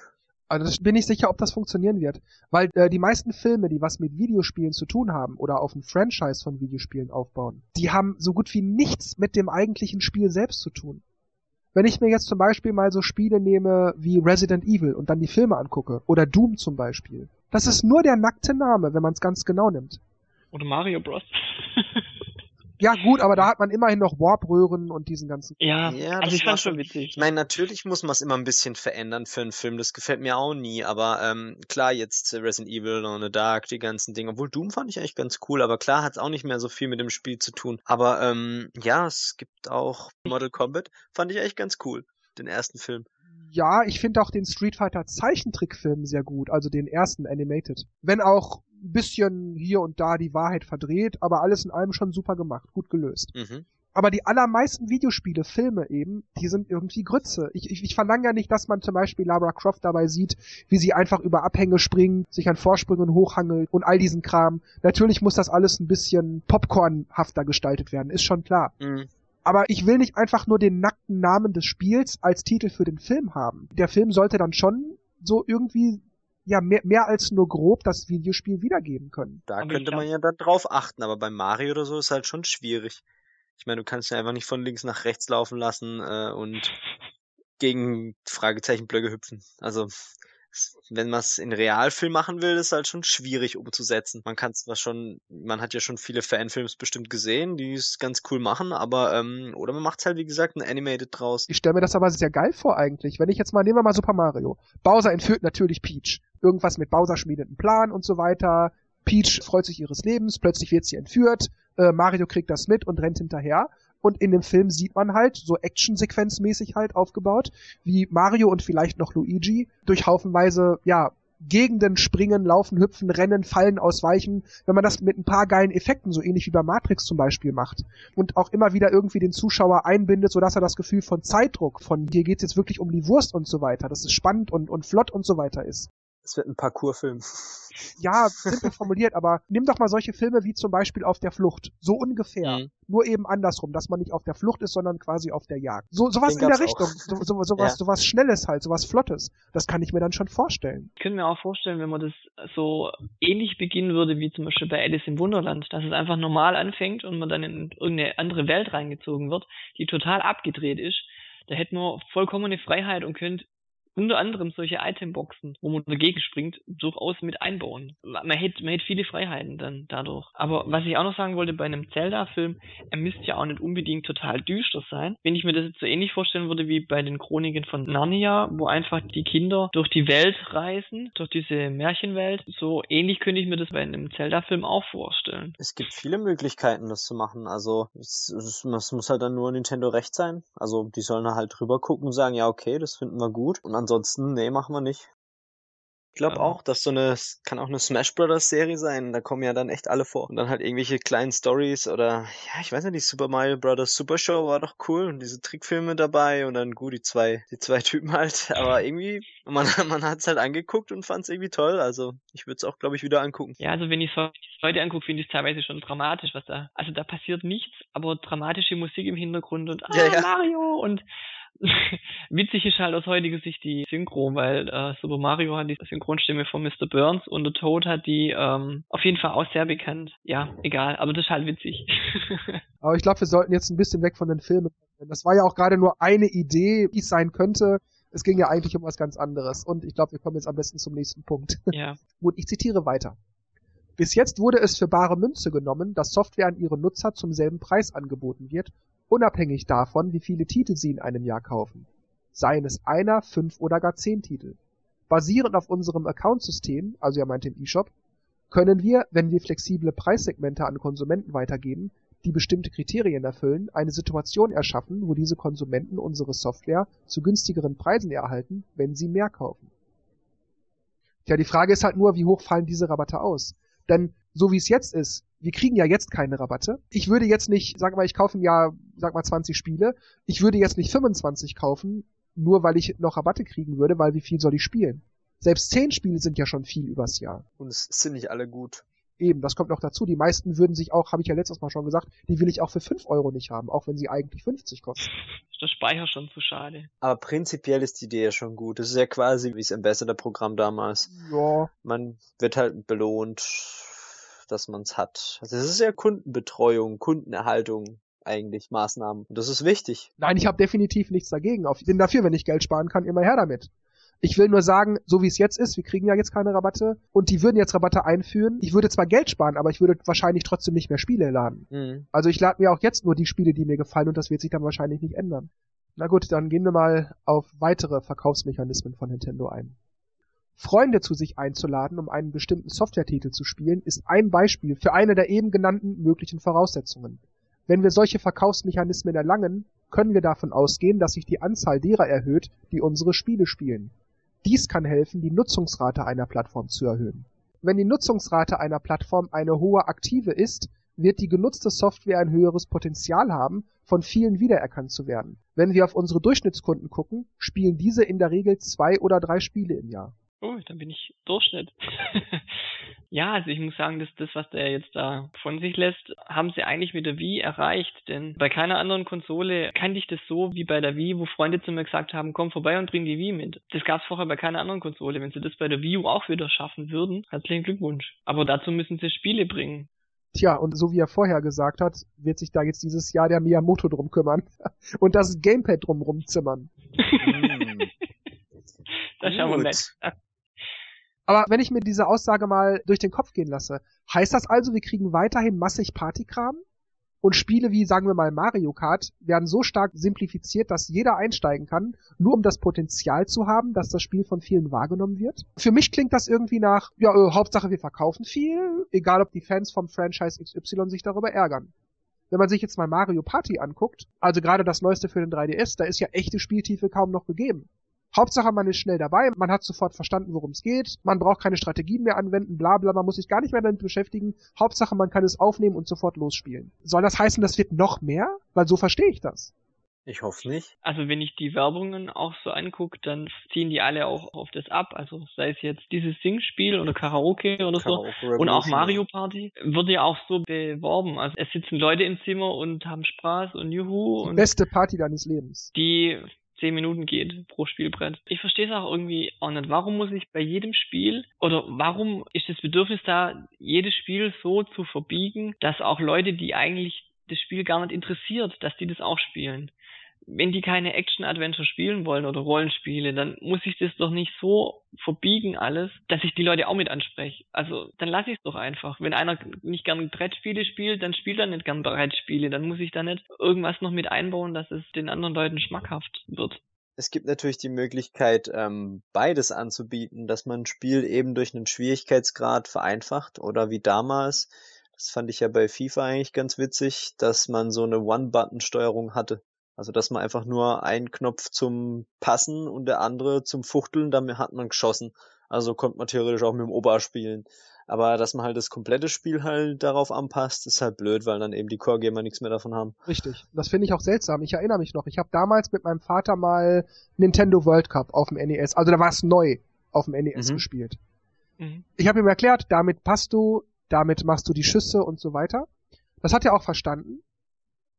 Also das bin ich sicher, ob das funktionieren wird. Weil äh, die meisten Filme, die was mit Videospielen zu tun haben oder auf ein Franchise von Videospielen aufbauen, die haben so gut wie nichts mit dem eigentlichen Spiel selbst zu tun. Wenn ich mir jetzt zum Beispiel mal so Spiele nehme wie Resident Evil und dann die Filme angucke, oder Doom zum Beispiel, das ist nur der nackte Name, wenn man es ganz genau nimmt. Oder Mario Bros. Ja, gut, aber da hat man immerhin noch Warp-Röhren und diesen ganzen. ja, Ja, also das ich war fand's schon witzig. Ich meine, natürlich muss man es immer ein bisschen verändern für einen Film. Das gefällt mir auch nie. Aber ähm, klar, jetzt Resident Evil, Dawn of the Dark, die ganzen Dinge. Obwohl Doom fand ich eigentlich ganz cool. Aber klar, hat es auch nicht mehr so viel mit dem Spiel zu tun. Aber ähm, ja, es gibt auch Mortal Kombat. Fand ich eigentlich ganz cool. Den ersten Film. Ja, ich finde auch den Street Fighter Zeichentrickfilm sehr gut, also den ersten Animated. Wenn auch ein bisschen hier und da die Wahrheit verdreht, aber alles in allem schon super gemacht, gut gelöst. Mhm. Aber die allermeisten Videospiele, Filme eben, die sind irgendwie Grütze. Ich, ich, ich verlange ja nicht, dass man zum Beispiel Lara Croft dabei sieht, wie sie einfach über Abhänge springt, sich an Vorsprüngen hochhangelt und all diesen Kram. Natürlich muss das alles ein bisschen popcornhafter gestaltet werden, ist schon klar. Mhm. Aber ich will nicht einfach nur den nackten Namen des Spiels als Titel für den Film haben. Der Film sollte dann schon so irgendwie ja mehr, mehr als nur grob das Videospiel wiedergeben können. Da Aber könnte man ja dann drauf achten. Aber bei Mario oder so ist halt schon schwierig. Ich meine, du kannst ja einfach nicht von links nach rechts laufen lassen äh, und gegen Fragezeichenblöcke hüpfen. Also wenn man es in Realfilm machen will, ist halt schon schwierig umzusetzen. Man kann zwar schon, man hat ja schon viele Fanfilms bestimmt gesehen, die es ganz cool machen, aber ähm, oder man macht halt wie gesagt ein Animated draus. Ich stelle mir das aber sehr geil vor eigentlich. Wenn ich jetzt mal, nehmen wir mal Super Mario. Bowser entführt natürlich Peach. Irgendwas mit Bowser schmiedet einen Plan und so weiter. Peach freut sich ihres Lebens, plötzlich wird sie entführt. Äh, Mario kriegt das mit und rennt hinterher. Und in dem Film sieht man halt, so Actionsequenzmäßig halt aufgebaut, wie Mario und vielleicht noch Luigi durch haufenweise, ja, Gegenden springen, laufen, hüpfen, rennen, fallen, ausweichen, wenn man das mit ein paar geilen Effekten, so ähnlich wie bei Matrix zum Beispiel macht und auch immer wieder irgendwie den Zuschauer einbindet, sodass er das Gefühl von Zeitdruck, von hier geht's jetzt wirklich um die Wurst und so weiter, dass es spannend und, und flott und so weiter ist. Es wird ein Parkourfilm. Ja, simpel formuliert, aber nimm doch mal solche Filme wie zum Beispiel Auf der Flucht. So ungefähr. Mhm. Nur eben andersrum, dass man nicht auf der Flucht ist, sondern quasi auf der Jagd. So, sowas in der Richtung. So, so, sowas, Ja. sowas Schnelles halt, sowas Flottes. Das kann ich mir dann schon vorstellen. Ich könnte mir auch vorstellen, wenn man das so ähnlich beginnen würde wie zum Beispiel bei Alice im Wunderland, dass es einfach normal anfängt und man dann in irgendeine andere Welt reingezogen wird, die total abgedreht ist. Da hätten wir vollkommene Freiheit und könnt unter anderem solche Itemboxen, wo man dagegen springt, durchaus mit einbauen. Man hätte, man hätte viele Freiheiten dann dadurch. Aber was ich auch noch sagen wollte bei einem Zelda-Film, er müsste ja auch nicht unbedingt total düster sein. Wenn ich mir das jetzt so ähnlich vorstellen würde wie bei den Chroniken von Narnia, wo einfach die Kinder durch die Welt reisen, durch diese Märchenwelt, so ähnlich könnte ich mir das bei einem Zelda-Film auch vorstellen. Es gibt viele Möglichkeiten, das zu machen. Also es, es, es muss halt dann nur Nintendo recht sein. Also die sollen halt drüber gucken und sagen, ja okay, das finden wir gut. Und ansonsten, nee, machen wir nicht. Ich glaube Ja. auch, dass so eine, kann auch eine Smash Brothers Serie sein. Da kommen ja dann echt alle vor. Und dann halt irgendwelche kleinen Stories oder, ja, ich weiß nicht, die Super Mario Brothers Super Show war doch cool. Und diese Trickfilme dabei und dann gut, die zwei, die zwei Typen halt. Aber irgendwie, man, man hat es halt angeguckt und fand es irgendwie toll. Also ich würde es auch, glaube ich, wieder angucken. Ja, also wenn ich es heute angucke, finde ich es teilweise schon dramatisch, was da, also da passiert nichts, aber dramatische Musik im Hintergrund und ah, Ja, ja. Mario und witzig ist halt aus heutiger Sicht die Synchro, weil äh, Super Mario hat die Synchronstimme von Mr. Burns und der Toad hat die ähm, auf jeden Fall auch sehr bekannt. Ja, egal, aber das ist halt witzig. Aber ich glaube, wir sollten jetzt ein bisschen weg von den Filmen. Das war ja auch gerade nur eine Idee, wie es sein könnte. Es ging ja eigentlich um was ganz anderes. Und ich glaube, wir kommen jetzt am besten zum nächsten Punkt. ja. Gut, ich zitiere weiter. Bis jetzt wurde es für bare Münze genommen, dass Software an ihre Nutzer zum selben Preis angeboten wird, unabhängig davon, wie viele Titel sie in einem Jahr kaufen. Seien es einer, fünf oder gar zehn Titel. Basierend auf unserem Accountsystem, also er meint den eShop, können wir, wenn wir flexible Preissegmente an Konsumenten weitergeben, die bestimmte Kriterien erfüllen, eine Situation erschaffen, wo diese Konsumenten unsere Software zu günstigeren Preisen erhalten, wenn sie mehr kaufen. Tja, die Frage ist halt nur, wie hoch fallen diese Rabatte aus? Denn so wie es jetzt ist, wir kriegen ja jetzt keine Rabatte. Ich würde jetzt nicht, sag mal, ich kaufe im Jahr, sag mal 20 Spiele. Ich würde jetzt nicht 25 kaufen, nur weil ich noch Rabatte kriegen würde, weil wie viel soll ich spielen? Selbst 10 Spiele sind ja schon viel übers Jahr. Und es sind nicht alle gut. Eben, das kommt noch dazu. Die meisten würden sich auch, habe ich ja letztes Mal schon gesagt, die will ich auch für 5 Euro nicht haben, auch wenn sie eigentlich 50 kosten. Ist der Speicher schon zu schade. Aber prinzipiell ist die Idee ja schon gut. Das ist ja quasi wie das Ambassador-Programm damals. Ja. Man wird halt belohnt, dass man es hat. Also das ist ja Kundenbetreuung, Kundenerhaltung eigentlich Maßnahmen. Und das ist wichtig. Nein, ich habe definitiv nichts dagegen. Ich bin dafür, wenn ich Geld sparen kann, immer her damit. Ich will nur sagen, so wie es jetzt ist, wir kriegen ja jetzt keine Rabatte und die würden jetzt Rabatte einführen. Ich würde zwar Geld sparen, aber ich würde wahrscheinlich trotzdem nicht mehr Spiele laden. Mhm. Also ich lade mir auch jetzt nur die Spiele, die mir gefallen und das wird sich dann wahrscheinlich nicht ändern. Na gut, dann gehen wir mal auf weitere Verkaufsmechanismen von Nintendo ein. Freunde zu sich einzuladen, um einen bestimmten Softwaretitel zu spielen, ist ein Beispiel für eine der eben genannten möglichen Voraussetzungen. Wenn wir solche Verkaufsmechanismen erlangen, können wir davon ausgehen, dass sich die Anzahl derer erhöht, die unsere Spiele spielen. Dies kann helfen, die Nutzungsrate einer Plattform zu erhöhen. Wenn die Nutzungsrate einer Plattform eine hohe aktive ist, wird die genutzte Software ein höheres Potenzial haben, von vielen wiedererkannt zu werden. Wenn wir auf unsere Durchschnittskunden gucken, spielen diese in der Regel zwei oder drei Spiele im Jahr. Oh, dann bin ich Durchschnitt. ja, also ich muss sagen, dass das, was der jetzt da von sich lässt, haben sie eigentlich mit der Wii erreicht. Denn bei keiner anderen Konsole kannte ich das so wie bei der Wii, wo Freunde zu mir gesagt haben, komm vorbei und bring die Wii mit. Das gab es vorher bei keiner anderen Konsole. Wenn sie das bei der Wii U auch wieder schaffen würden, herzlichen Glückwunsch. Aber dazu müssen sie Spiele bringen. Tja, und so wie er vorher gesagt hat, wird sich da jetzt dieses Jahr der Miyamoto drum kümmern und das Gamepad drum rumzimmern. Mhm. Das schauen wir Gut. Aber wenn ich mir diese Aussage mal durch den Kopf gehen lasse, heißt das also, wir kriegen weiterhin massig Partykram? Und Spiele wie, sagen wir mal, Mario Kart werden so stark simplifiziert, dass jeder einsteigen kann, nur um das Potenzial zu haben, dass das Spiel von vielen wahrgenommen wird. Für mich klingt das irgendwie nach, ja, äh, Hauptsache wir verkaufen viel, egal ob die Fans vom Franchise XY sich darüber ärgern. Wenn man sich jetzt mal Mario Party anguckt, also gerade das neueste für den 3DS, da ist ja echte Spieltiefe kaum noch gegeben. Hauptsache, man ist schnell dabei, man hat sofort verstanden, worum es geht, man braucht keine Strategien mehr anwenden, bla bla, man muss sich gar nicht mehr damit beschäftigen. Hauptsache, man kann es aufnehmen und sofort losspielen. Soll das heißen, das wird noch mehr? Weil so verstehe ich das. Ich hoffe nicht. Also wenn ich die Werbungen auch so angucke, dann ziehen die alle auch auf das ab. Also sei es jetzt dieses Singspiel oder Karaoke oder so. Karaoke Und auch Revolution. Mario Party wird ja auch so beworben. Also es sitzen Leute im Zimmer und haben Spaß und Juhu Die und beste Party deines Lebens. die zehn Minuten geht pro Spielbrett. Ich verstehe es auch irgendwie auch nicht. Warum muss ich bei jedem Spiel oder warum ist das Bedürfnis da, jedes Spiel so zu verbiegen, dass auch Leute, die eigentlich das Spiel gar nicht interessiert, dass die das auch spielen? Wenn die keine Action-Adventure spielen wollen oder Rollenspiele, dann muss ich das doch nicht so verbiegen alles, dass ich die Leute auch mit anspreche. Also dann lasse ich es doch einfach. Wenn einer nicht gern Brettspiele spielt, dann spielt er nicht gern Brettspiele. Dann muss ich da nicht irgendwas noch mit einbauen, dass es den anderen Leuten schmackhaft wird. Es gibt natürlich die Möglichkeit, ähm, beides anzubieten, dass man ein Spiel eben durch einen Schwierigkeitsgrad vereinfacht oder wie damals, das fand ich ja bei FIFA eigentlich ganz witzig, dass man so eine One-Button-Steuerung hatte. Also dass man einfach nur einen Knopf zum Passen und der andere zum Fuchteln, damit hat man geschossen. Also konnte man theoretisch auch mit dem Ober spielen. Aber dass man halt das komplette Spiel halt darauf anpasst, ist halt blöd, weil dann eben die Core-Gamer nichts mehr davon haben. Richtig. Das finde ich auch seltsam. Ich erinnere mich noch. Ich habe damals mit meinem Vater mal Nintendo World Cup auf dem NES, also da war es neu, auf dem NES Mhm. gespielt. Mhm. Ich habe ihm erklärt, damit passt du, damit machst du die Schüsse und so weiter. Das hat er auch verstanden.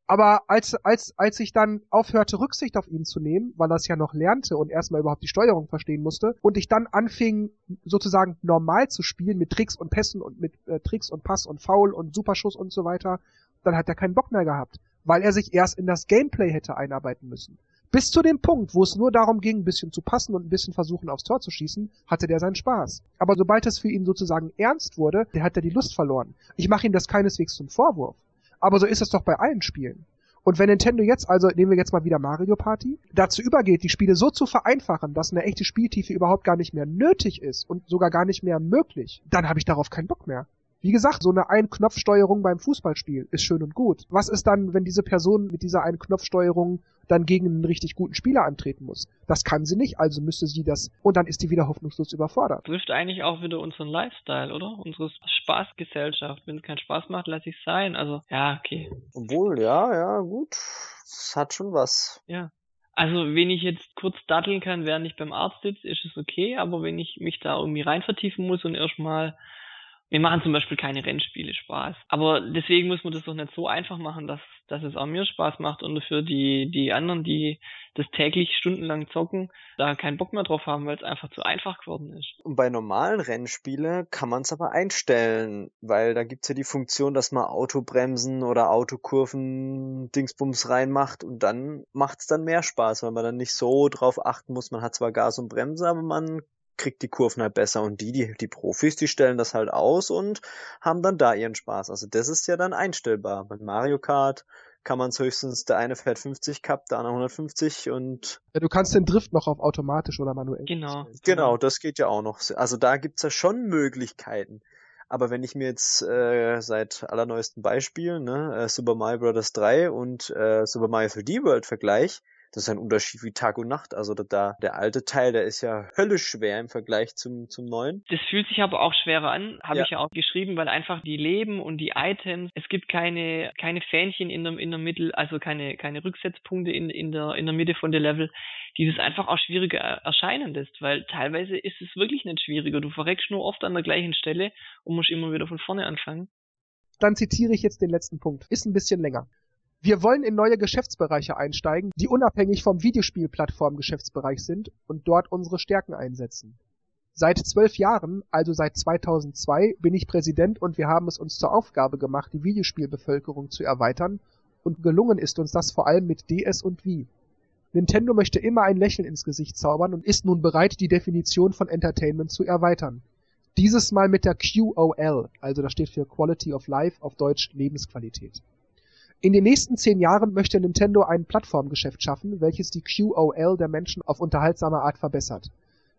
Aber als, als, als ich dann aufhörte, Rücksicht auf ihn zu nehmen, weil er es ja noch lernte und erstmal überhaupt die Steuerung verstehen musste, und ich dann anfing, sozusagen normal zu spielen mit Tricks und Pässen und mit äh, Tricks und Pass und Foul und Superschuss und so weiter, dann hat er keinen Bock mehr gehabt, weil er sich erst in das Gameplay hätte einarbeiten müssen. Bis zu dem Punkt, wo es nur darum ging, ein bisschen zu passen und ein bisschen versuchen, aufs Tor zu schießen, hatte der seinen Spaß. Aber sobald es für ihn sozusagen ernst wurde, der hat er die Lust verloren. Ich mache ihm das keineswegs zum Vorwurf. Aber so ist es doch bei allen Spielen. Und wenn Nintendo jetzt, also nehmen wir jetzt mal wieder Mario Party, dazu übergeht, die Spiele so zu vereinfachen, dass eine echte Spieltiefe überhaupt gar nicht mehr nötig ist und sogar gar nicht mehr möglich, dann habe ich darauf keinen Bock mehr. Wie gesagt, so eine Ein-Knopf-Steuerung beim Fußballspiel ist schön und gut. Was ist dann, wenn diese Person mit dieser Ein-Knopf-Steuerung dann gegen einen richtig guten Spieler antreten muss? Das kann sie nicht, also müsste sie das, und dann ist die wieder hoffnungslos überfordert. Trifft eigentlich auch wieder unseren Lifestyle, oder? Unsere Spaßgesellschaft. Wenn es keinen Spaß macht, lass ich sein. Also, ja, okay. Obwohl, ja, ja, gut. Das hat schon was. Ja. Also, wenn ich jetzt kurz datteln kann, während ich beim Arzt sitze, ist es okay, aber wenn ich mich da irgendwie rein vertiefen muss und erstmal Mir machen zum Beispiel keine Rennspiele Spaß. Aber deswegen muss man das doch nicht so einfach machen, dass, dass es auch mir Spaß macht und dafür die, die anderen, die das täglich stundenlang zocken, da keinen Bock mehr drauf haben, weil es einfach zu einfach geworden ist. Und bei normalen Rennspiele kann man es aber einstellen, weil da gibt's ja die Funktion, dass man Autobremsen oder Autokurven Dingsbums reinmacht und dann macht's dann mehr Spaß, weil man dann nicht so drauf achten muss, man hat zwar Gas und Bremse, aber man kriegt die Kurven halt besser und die, die, die Profis, die stellen das halt aus und haben dann da ihren Spaß. Also das ist ja dann einstellbar. Bei Mario Kart kann man es höchstens, der eine fährt 50 Cup, der andere 150 und... Ja, du kannst den Drift noch auf automatisch oder manuell. Genau. Genau, das geht ja auch noch. Also da gibt's ja schon Möglichkeiten. Aber wenn ich mir jetzt äh, seit allerneuesten Beispielen ne, äh, Super Mario Bros. 3 und äh, Super Mario 3D World vergleiche, das ist ein Unterschied wie Tag und Nacht. Also da der alte Teil, der ist ja höllisch schwer im Vergleich zum zum neuen. Das fühlt sich aber auch schwerer an, habe Ja. ich ja auch geschrieben, weil einfach die Leben und die Items, es gibt keine keine Fähnchen in der in der Mitte, also keine keine Rücksetzpunkte in in der in der Mitte von der Level, die das einfach auch schwieriger er- erscheinen lässt, weil teilweise ist es wirklich nicht schwieriger. Du verreckst nur oft an der gleichen Stelle und musst immer wieder von vorne anfangen. Dann zitiere ich jetzt den letzten Punkt. Ist ein bisschen länger. Wir wollen in neue Geschäftsbereiche einsteigen, die unabhängig vom Videospielplattform-Geschäftsbereich sind und dort unsere Stärken einsetzen. Seit zwölf Jahren, also seit 2002, bin ich Präsident und wir haben es uns zur Aufgabe gemacht, die Videospielbevölkerung zu erweitern und gelungen ist uns das vor allem mit DS und Wii. Nintendo möchte immer ein Lächeln ins Gesicht zaubern und ist nun bereit, die Definition von Entertainment zu erweitern. Dieses Mal mit der QOL, also das steht für Quality of Life, auf Deutsch Lebensqualität. In den nächsten zehn Jahren möchte Nintendo ein Plattformgeschäft schaffen, welches die QOL der Menschen auf unterhaltsame Art verbessert.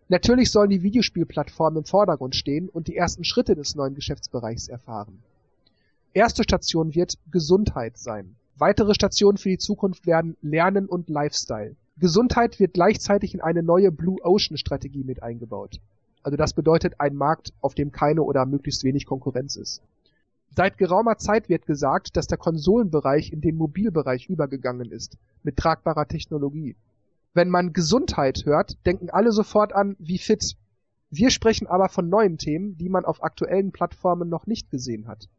Natürlich sollen die Videospielplattformen im Vordergrund stehen und die ersten Schritte des neuen Geschäftsbereichs erfahren. Erste Station wird Gesundheit sein. Weitere Stationen für die Zukunft werden Lernen und Lifestyle. Gesundheit wird gleichzeitig in eine neue Blue Ocean Strategie mit eingebaut. Also das bedeutet ein Markt, auf dem keine oder möglichst wenig Konkurrenz ist. Seit geraumer Zeit wird gesagt, dass der Konsolenbereich in den Mobilbereich übergegangen ist, mit tragbarer Technologie. Wenn man Gesundheit hört, denken alle sofort an, wie fit. Wir sprechen aber von neuen Themen, die man auf aktuellen Plattformen noch nicht gesehen hat.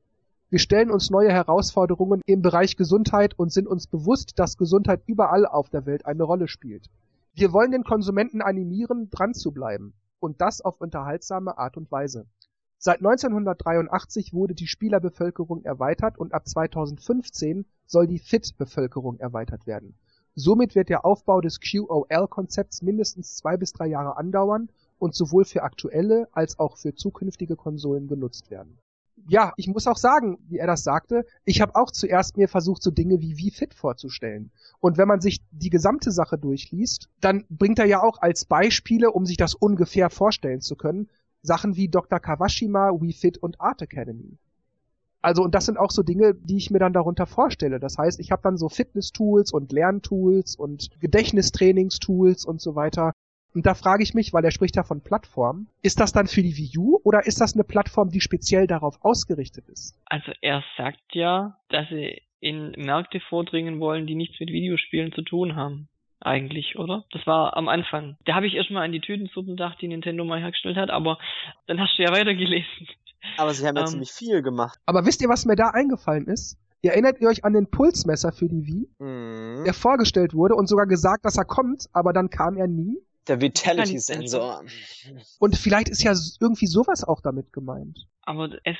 Wir stellen uns neue Herausforderungen im Bereich Gesundheit und sind uns bewusst, dass Gesundheit überall auf der Welt eine Rolle spielt. Wir wollen den Konsumenten animieren, dran zu bleiben. Und das auf unterhaltsame Art und Weise. Seit 1983 wurde die Spielerbevölkerung erweitert und ab 2015 soll die Fit-Bevölkerung erweitert werden. Somit wird der Aufbau des QOL-Konzepts mindestens zwei bis drei Jahre andauern und sowohl für aktuelle als auch für zukünftige Konsolen genutzt werden. Ja, ich muss auch sagen, wie er das sagte, ich habe auch zuerst mir versucht, so Dinge wie Wie Fit vorzustellen. Und wenn man sich die gesamte Sache durchliest, dann bringt er ja auch als Beispiele, um sich das ungefähr vorstellen zu können, Sachen wie Dr. Kawashima, Wii Fit und Art Academy. Also, und das sind auch so Dinge, die ich mir dann darunter vorstelle. Das heißt, ich habe dann so Fitness-Tools und Lerntools und Gedächtnistrainings-Tools und so weiter. Und da frage ich mich, weil er spricht ja von Plattform, ist das dann für die Wii U oder ist das eine Plattform, die speziell darauf ausgerichtet ist? Also er sagt ja, dass sie in Märkte vordringen wollen, die nichts mit Videospielen zu tun haben. Eigentlich, oder? Das war am Anfang. Da habe ich erstmal an die Tütensuppe gedacht, die Nintendo mal hergestellt hat, aber dann hast du ja weitergelesen. Aber sie haben ja Ähm. ziemlich viel gemacht. Aber wisst ihr, was mir da eingefallen ist? Ihr erinnert ihr euch an den Pulsmesser für die Wii, Mhm. der vorgestellt wurde und sogar gesagt, dass er kommt, aber dann kam er nie? Der Vitality-Sensor. Und vielleicht ist ja irgendwie sowas auch damit gemeint. Aber es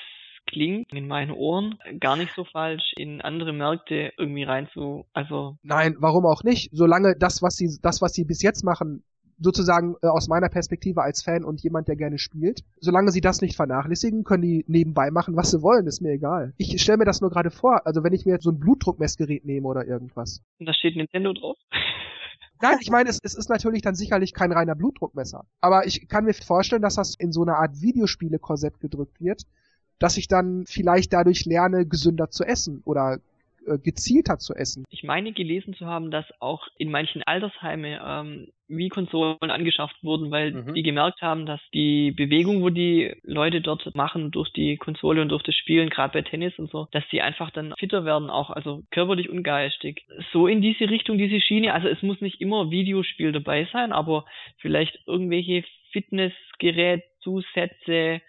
klingt in meinen Ohren gar nicht so falsch, in andere Märkte irgendwie rein zu, also Nein, warum auch nicht? Solange das, was sie, das, was sie bis jetzt machen, sozusagen äh, aus meiner Perspektive als Fan und jemand, der gerne spielt, solange sie das nicht vernachlässigen, können die nebenbei machen, was sie wollen, ist mir egal. Ich stelle mir das nur gerade vor, also wenn ich mir jetzt so ein Blutdruckmessgerät nehme oder irgendwas. und da steht Nintendo drauf. Nein, ich meine, es, es ist natürlich dann sicherlich kein reiner Blutdruckmesser. Aber ich kann mir vorstellen, dass das in so eine Art Videospiele-Korsett gedrückt wird, dass ich dann vielleicht dadurch lerne, gesünder zu essen oder äh, gezielter zu essen. Ich meine gelesen zu haben, dass auch in manchen Altersheime ähm, Wii-Konsolen angeschafft wurden, weil Mhm. die gemerkt haben, dass die Bewegung, wo die Leute dort machen durch die Konsole und durch das Spielen, gerade bei Tennis und so, dass die einfach dann fitter werden, auch also körperlich und geistig. So in diese Richtung, diese Schiene. Also es muss nicht immer Videospiel dabei sein, aber vielleicht irgendwelche Fitnessgerät, Zusätze,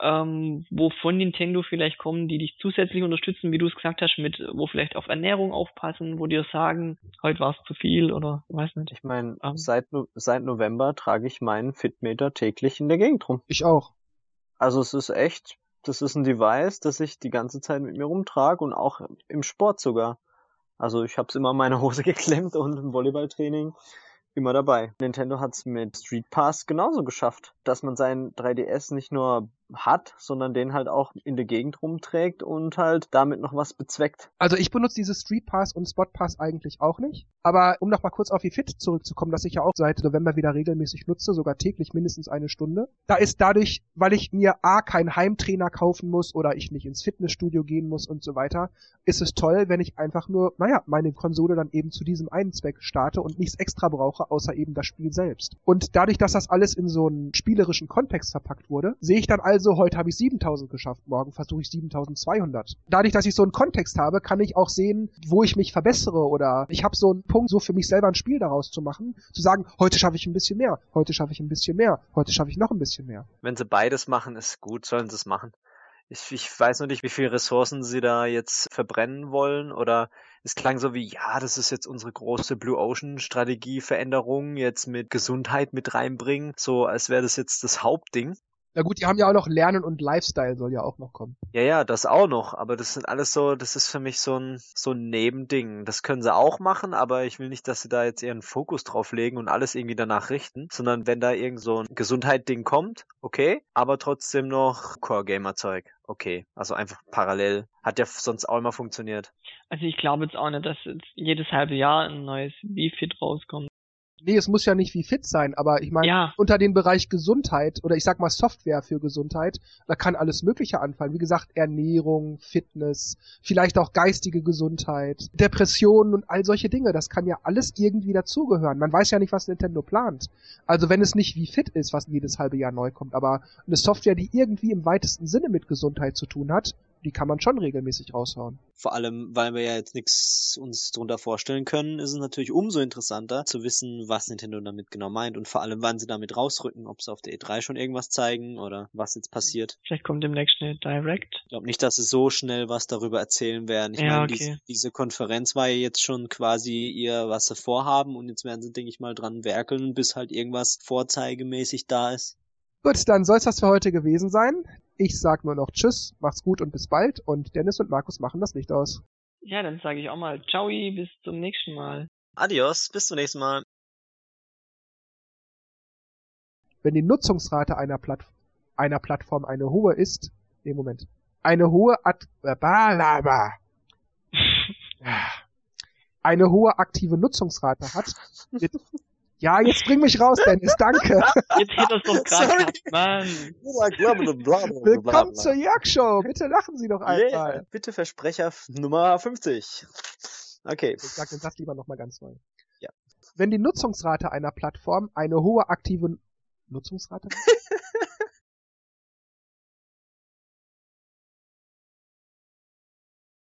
ähm, wo von Nintendo vielleicht kommen, die dich zusätzlich unterstützen, wie du es gesagt hast, mit wo vielleicht auf Ernährung aufpassen, wo dir sagen, heute war es zu viel oder weiß nicht. Ich meine, ähm. seit, seit November trage ich meinen Fitmeter täglich in der Gegend rum. Ich auch. Also es ist echt, das ist ein Device, das ich die ganze Zeit mit mir rumtrage und auch im Sport sogar. Also ich habe es immer in meine Hose geklemmt und im Volleyballtraining immer dabei. Nintendo hat es mit Street Pass genauso geschafft, dass man seinen 3DS nicht nur hat, sondern den halt auch in der Gegend rumträgt und halt damit noch was bezweckt. Also ich benutze diese Street Pass und Spot Pass eigentlich auch nicht. Aber um noch mal kurz auf die Fit zurückzukommen, das ich ja auch seit November wieder regelmäßig nutze, sogar täglich mindestens eine Stunde. Da ist dadurch, weil ich mir A, keinen Heimtrainer kaufen muss oder ich nicht ins Fitnessstudio gehen muss und so weiter, ist es toll, wenn ich einfach nur, naja, meine Konsole dann eben zu diesem einen Zweck starte und nichts extra brauche, außer eben das Spiel selbst. Und dadurch, dass das alles in so einen spielerischen Kontext verpackt wurde, sehe ich dann also, heute habe ich 7000 geschafft, morgen versuche ich 7200. Dadurch, dass ich so einen Kontext habe, kann ich auch sehen, wo ich mich verbessere oder ich habe so einen Punkt, so für mich selber ein Spiel daraus zu machen, zu sagen, heute schaffe ich ein bisschen mehr, heute schaffe ich ein bisschen mehr, heute schaffe ich noch ein bisschen mehr. Wenn sie beides machen, ist gut, sollen sie es machen. Ich, ich weiß noch nicht, wie viele Ressourcen sie da jetzt verbrennen wollen oder es klang so wie, ja, das ist jetzt unsere große Blue Ocean Strategieveränderung, jetzt mit Gesundheit mit reinbringen, so als wäre das jetzt das Hauptding. Na gut, die haben ja auch noch Lernen und Lifestyle soll ja auch noch kommen. Ja, ja, das auch noch, aber das sind alles so, das ist für mich so ein, so ein Nebending. Das können sie auch machen, aber ich will nicht, dass sie da jetzt ihren Fokus drauf legen und alles irgendwie danach richten, sondern wenn da irgend so ein Gesundheit-Ding kommt, okay, aber trotzdem noch Core-Gamer-Zeug. Okay, also einfach parallel. Hat ja sonst auch immer funktioniert. Also ich glaube jetzt auch nicht, dass jetzt jedes halbe Jahr ein neues Wii-Fit rauskommt. Nee, es muss ja nicht wie fit sein, aber ich meine, ja. unter den Bereich Gesundheit oder ich sag mal Software für Gesundheit, da kann alles Mögliche anfallen. Wie gesagt, Ernährung, Fitness, vielleicht auch geistige Gesundheit, Depressionen und all solche Dinge. Das kann ja alles irgendwie dazugehören. Man weiß ja nicht, was Nintendo plant. Also wenn es nicht wie fit ist, was jedes halbe Jahr neu kommt, aber eine Software, die irgendwie im weitesten Sinne mit Gesundheit zu tun hat, die kann man schon regelmäßig raushauen. Vor allem, weil wir ja jetzt nichts uns drunter vorstellen können, ist es natürlich umso interessanter zu wissen, was Nintendo damit genau meint und vor allem, wann sie damit rausrücken, ob sie auf der E3 schon irgendwas zeigen oder was jetzt passiert. Vielleicht kommt demnächst eine Direct. Ich glaube nicht, dass sie so schnell was darüber erzählen werden. Ich ja, meine, okay. diese, diese Konferenz war ja jetzt schon quasi ihr, was sie vorhaben und jetzt werden sie, denke ich mal, dran werkeln, bis halt irgendwas vorzeigemäßig da ist. Gut, dann soll es das für heute gewesen sein. Ich sag nur noch Tschüss, macht's gut und bis bald und Dennis und Markus machen das Licht aus. Ja, dann sage ich auch mal Ciao, bis zum nächsten Mal. Adios, bis zum nächsten Mal. Wenn die Nutzungsrate einer, Platt einer Plattform eine hohe ist, nee, Moment, eine hohe Ad äh, eine hohe aktive Nutzungsrate hat, wird ja, jetzt bring mich raus, Dennis, danke. Jetzt hätte es doch gerade Mann. Willkommen zur Jörg-Show. Bitte lachen Sie doch einmal. Yeah, bitte Versprecher Nummer 50. Okay. Ich sag den Satz lieber nochmal ganz neu. Ja. Wenn die Nutzungsrate einer Plattform eine hohe aktive Nutzungsrate?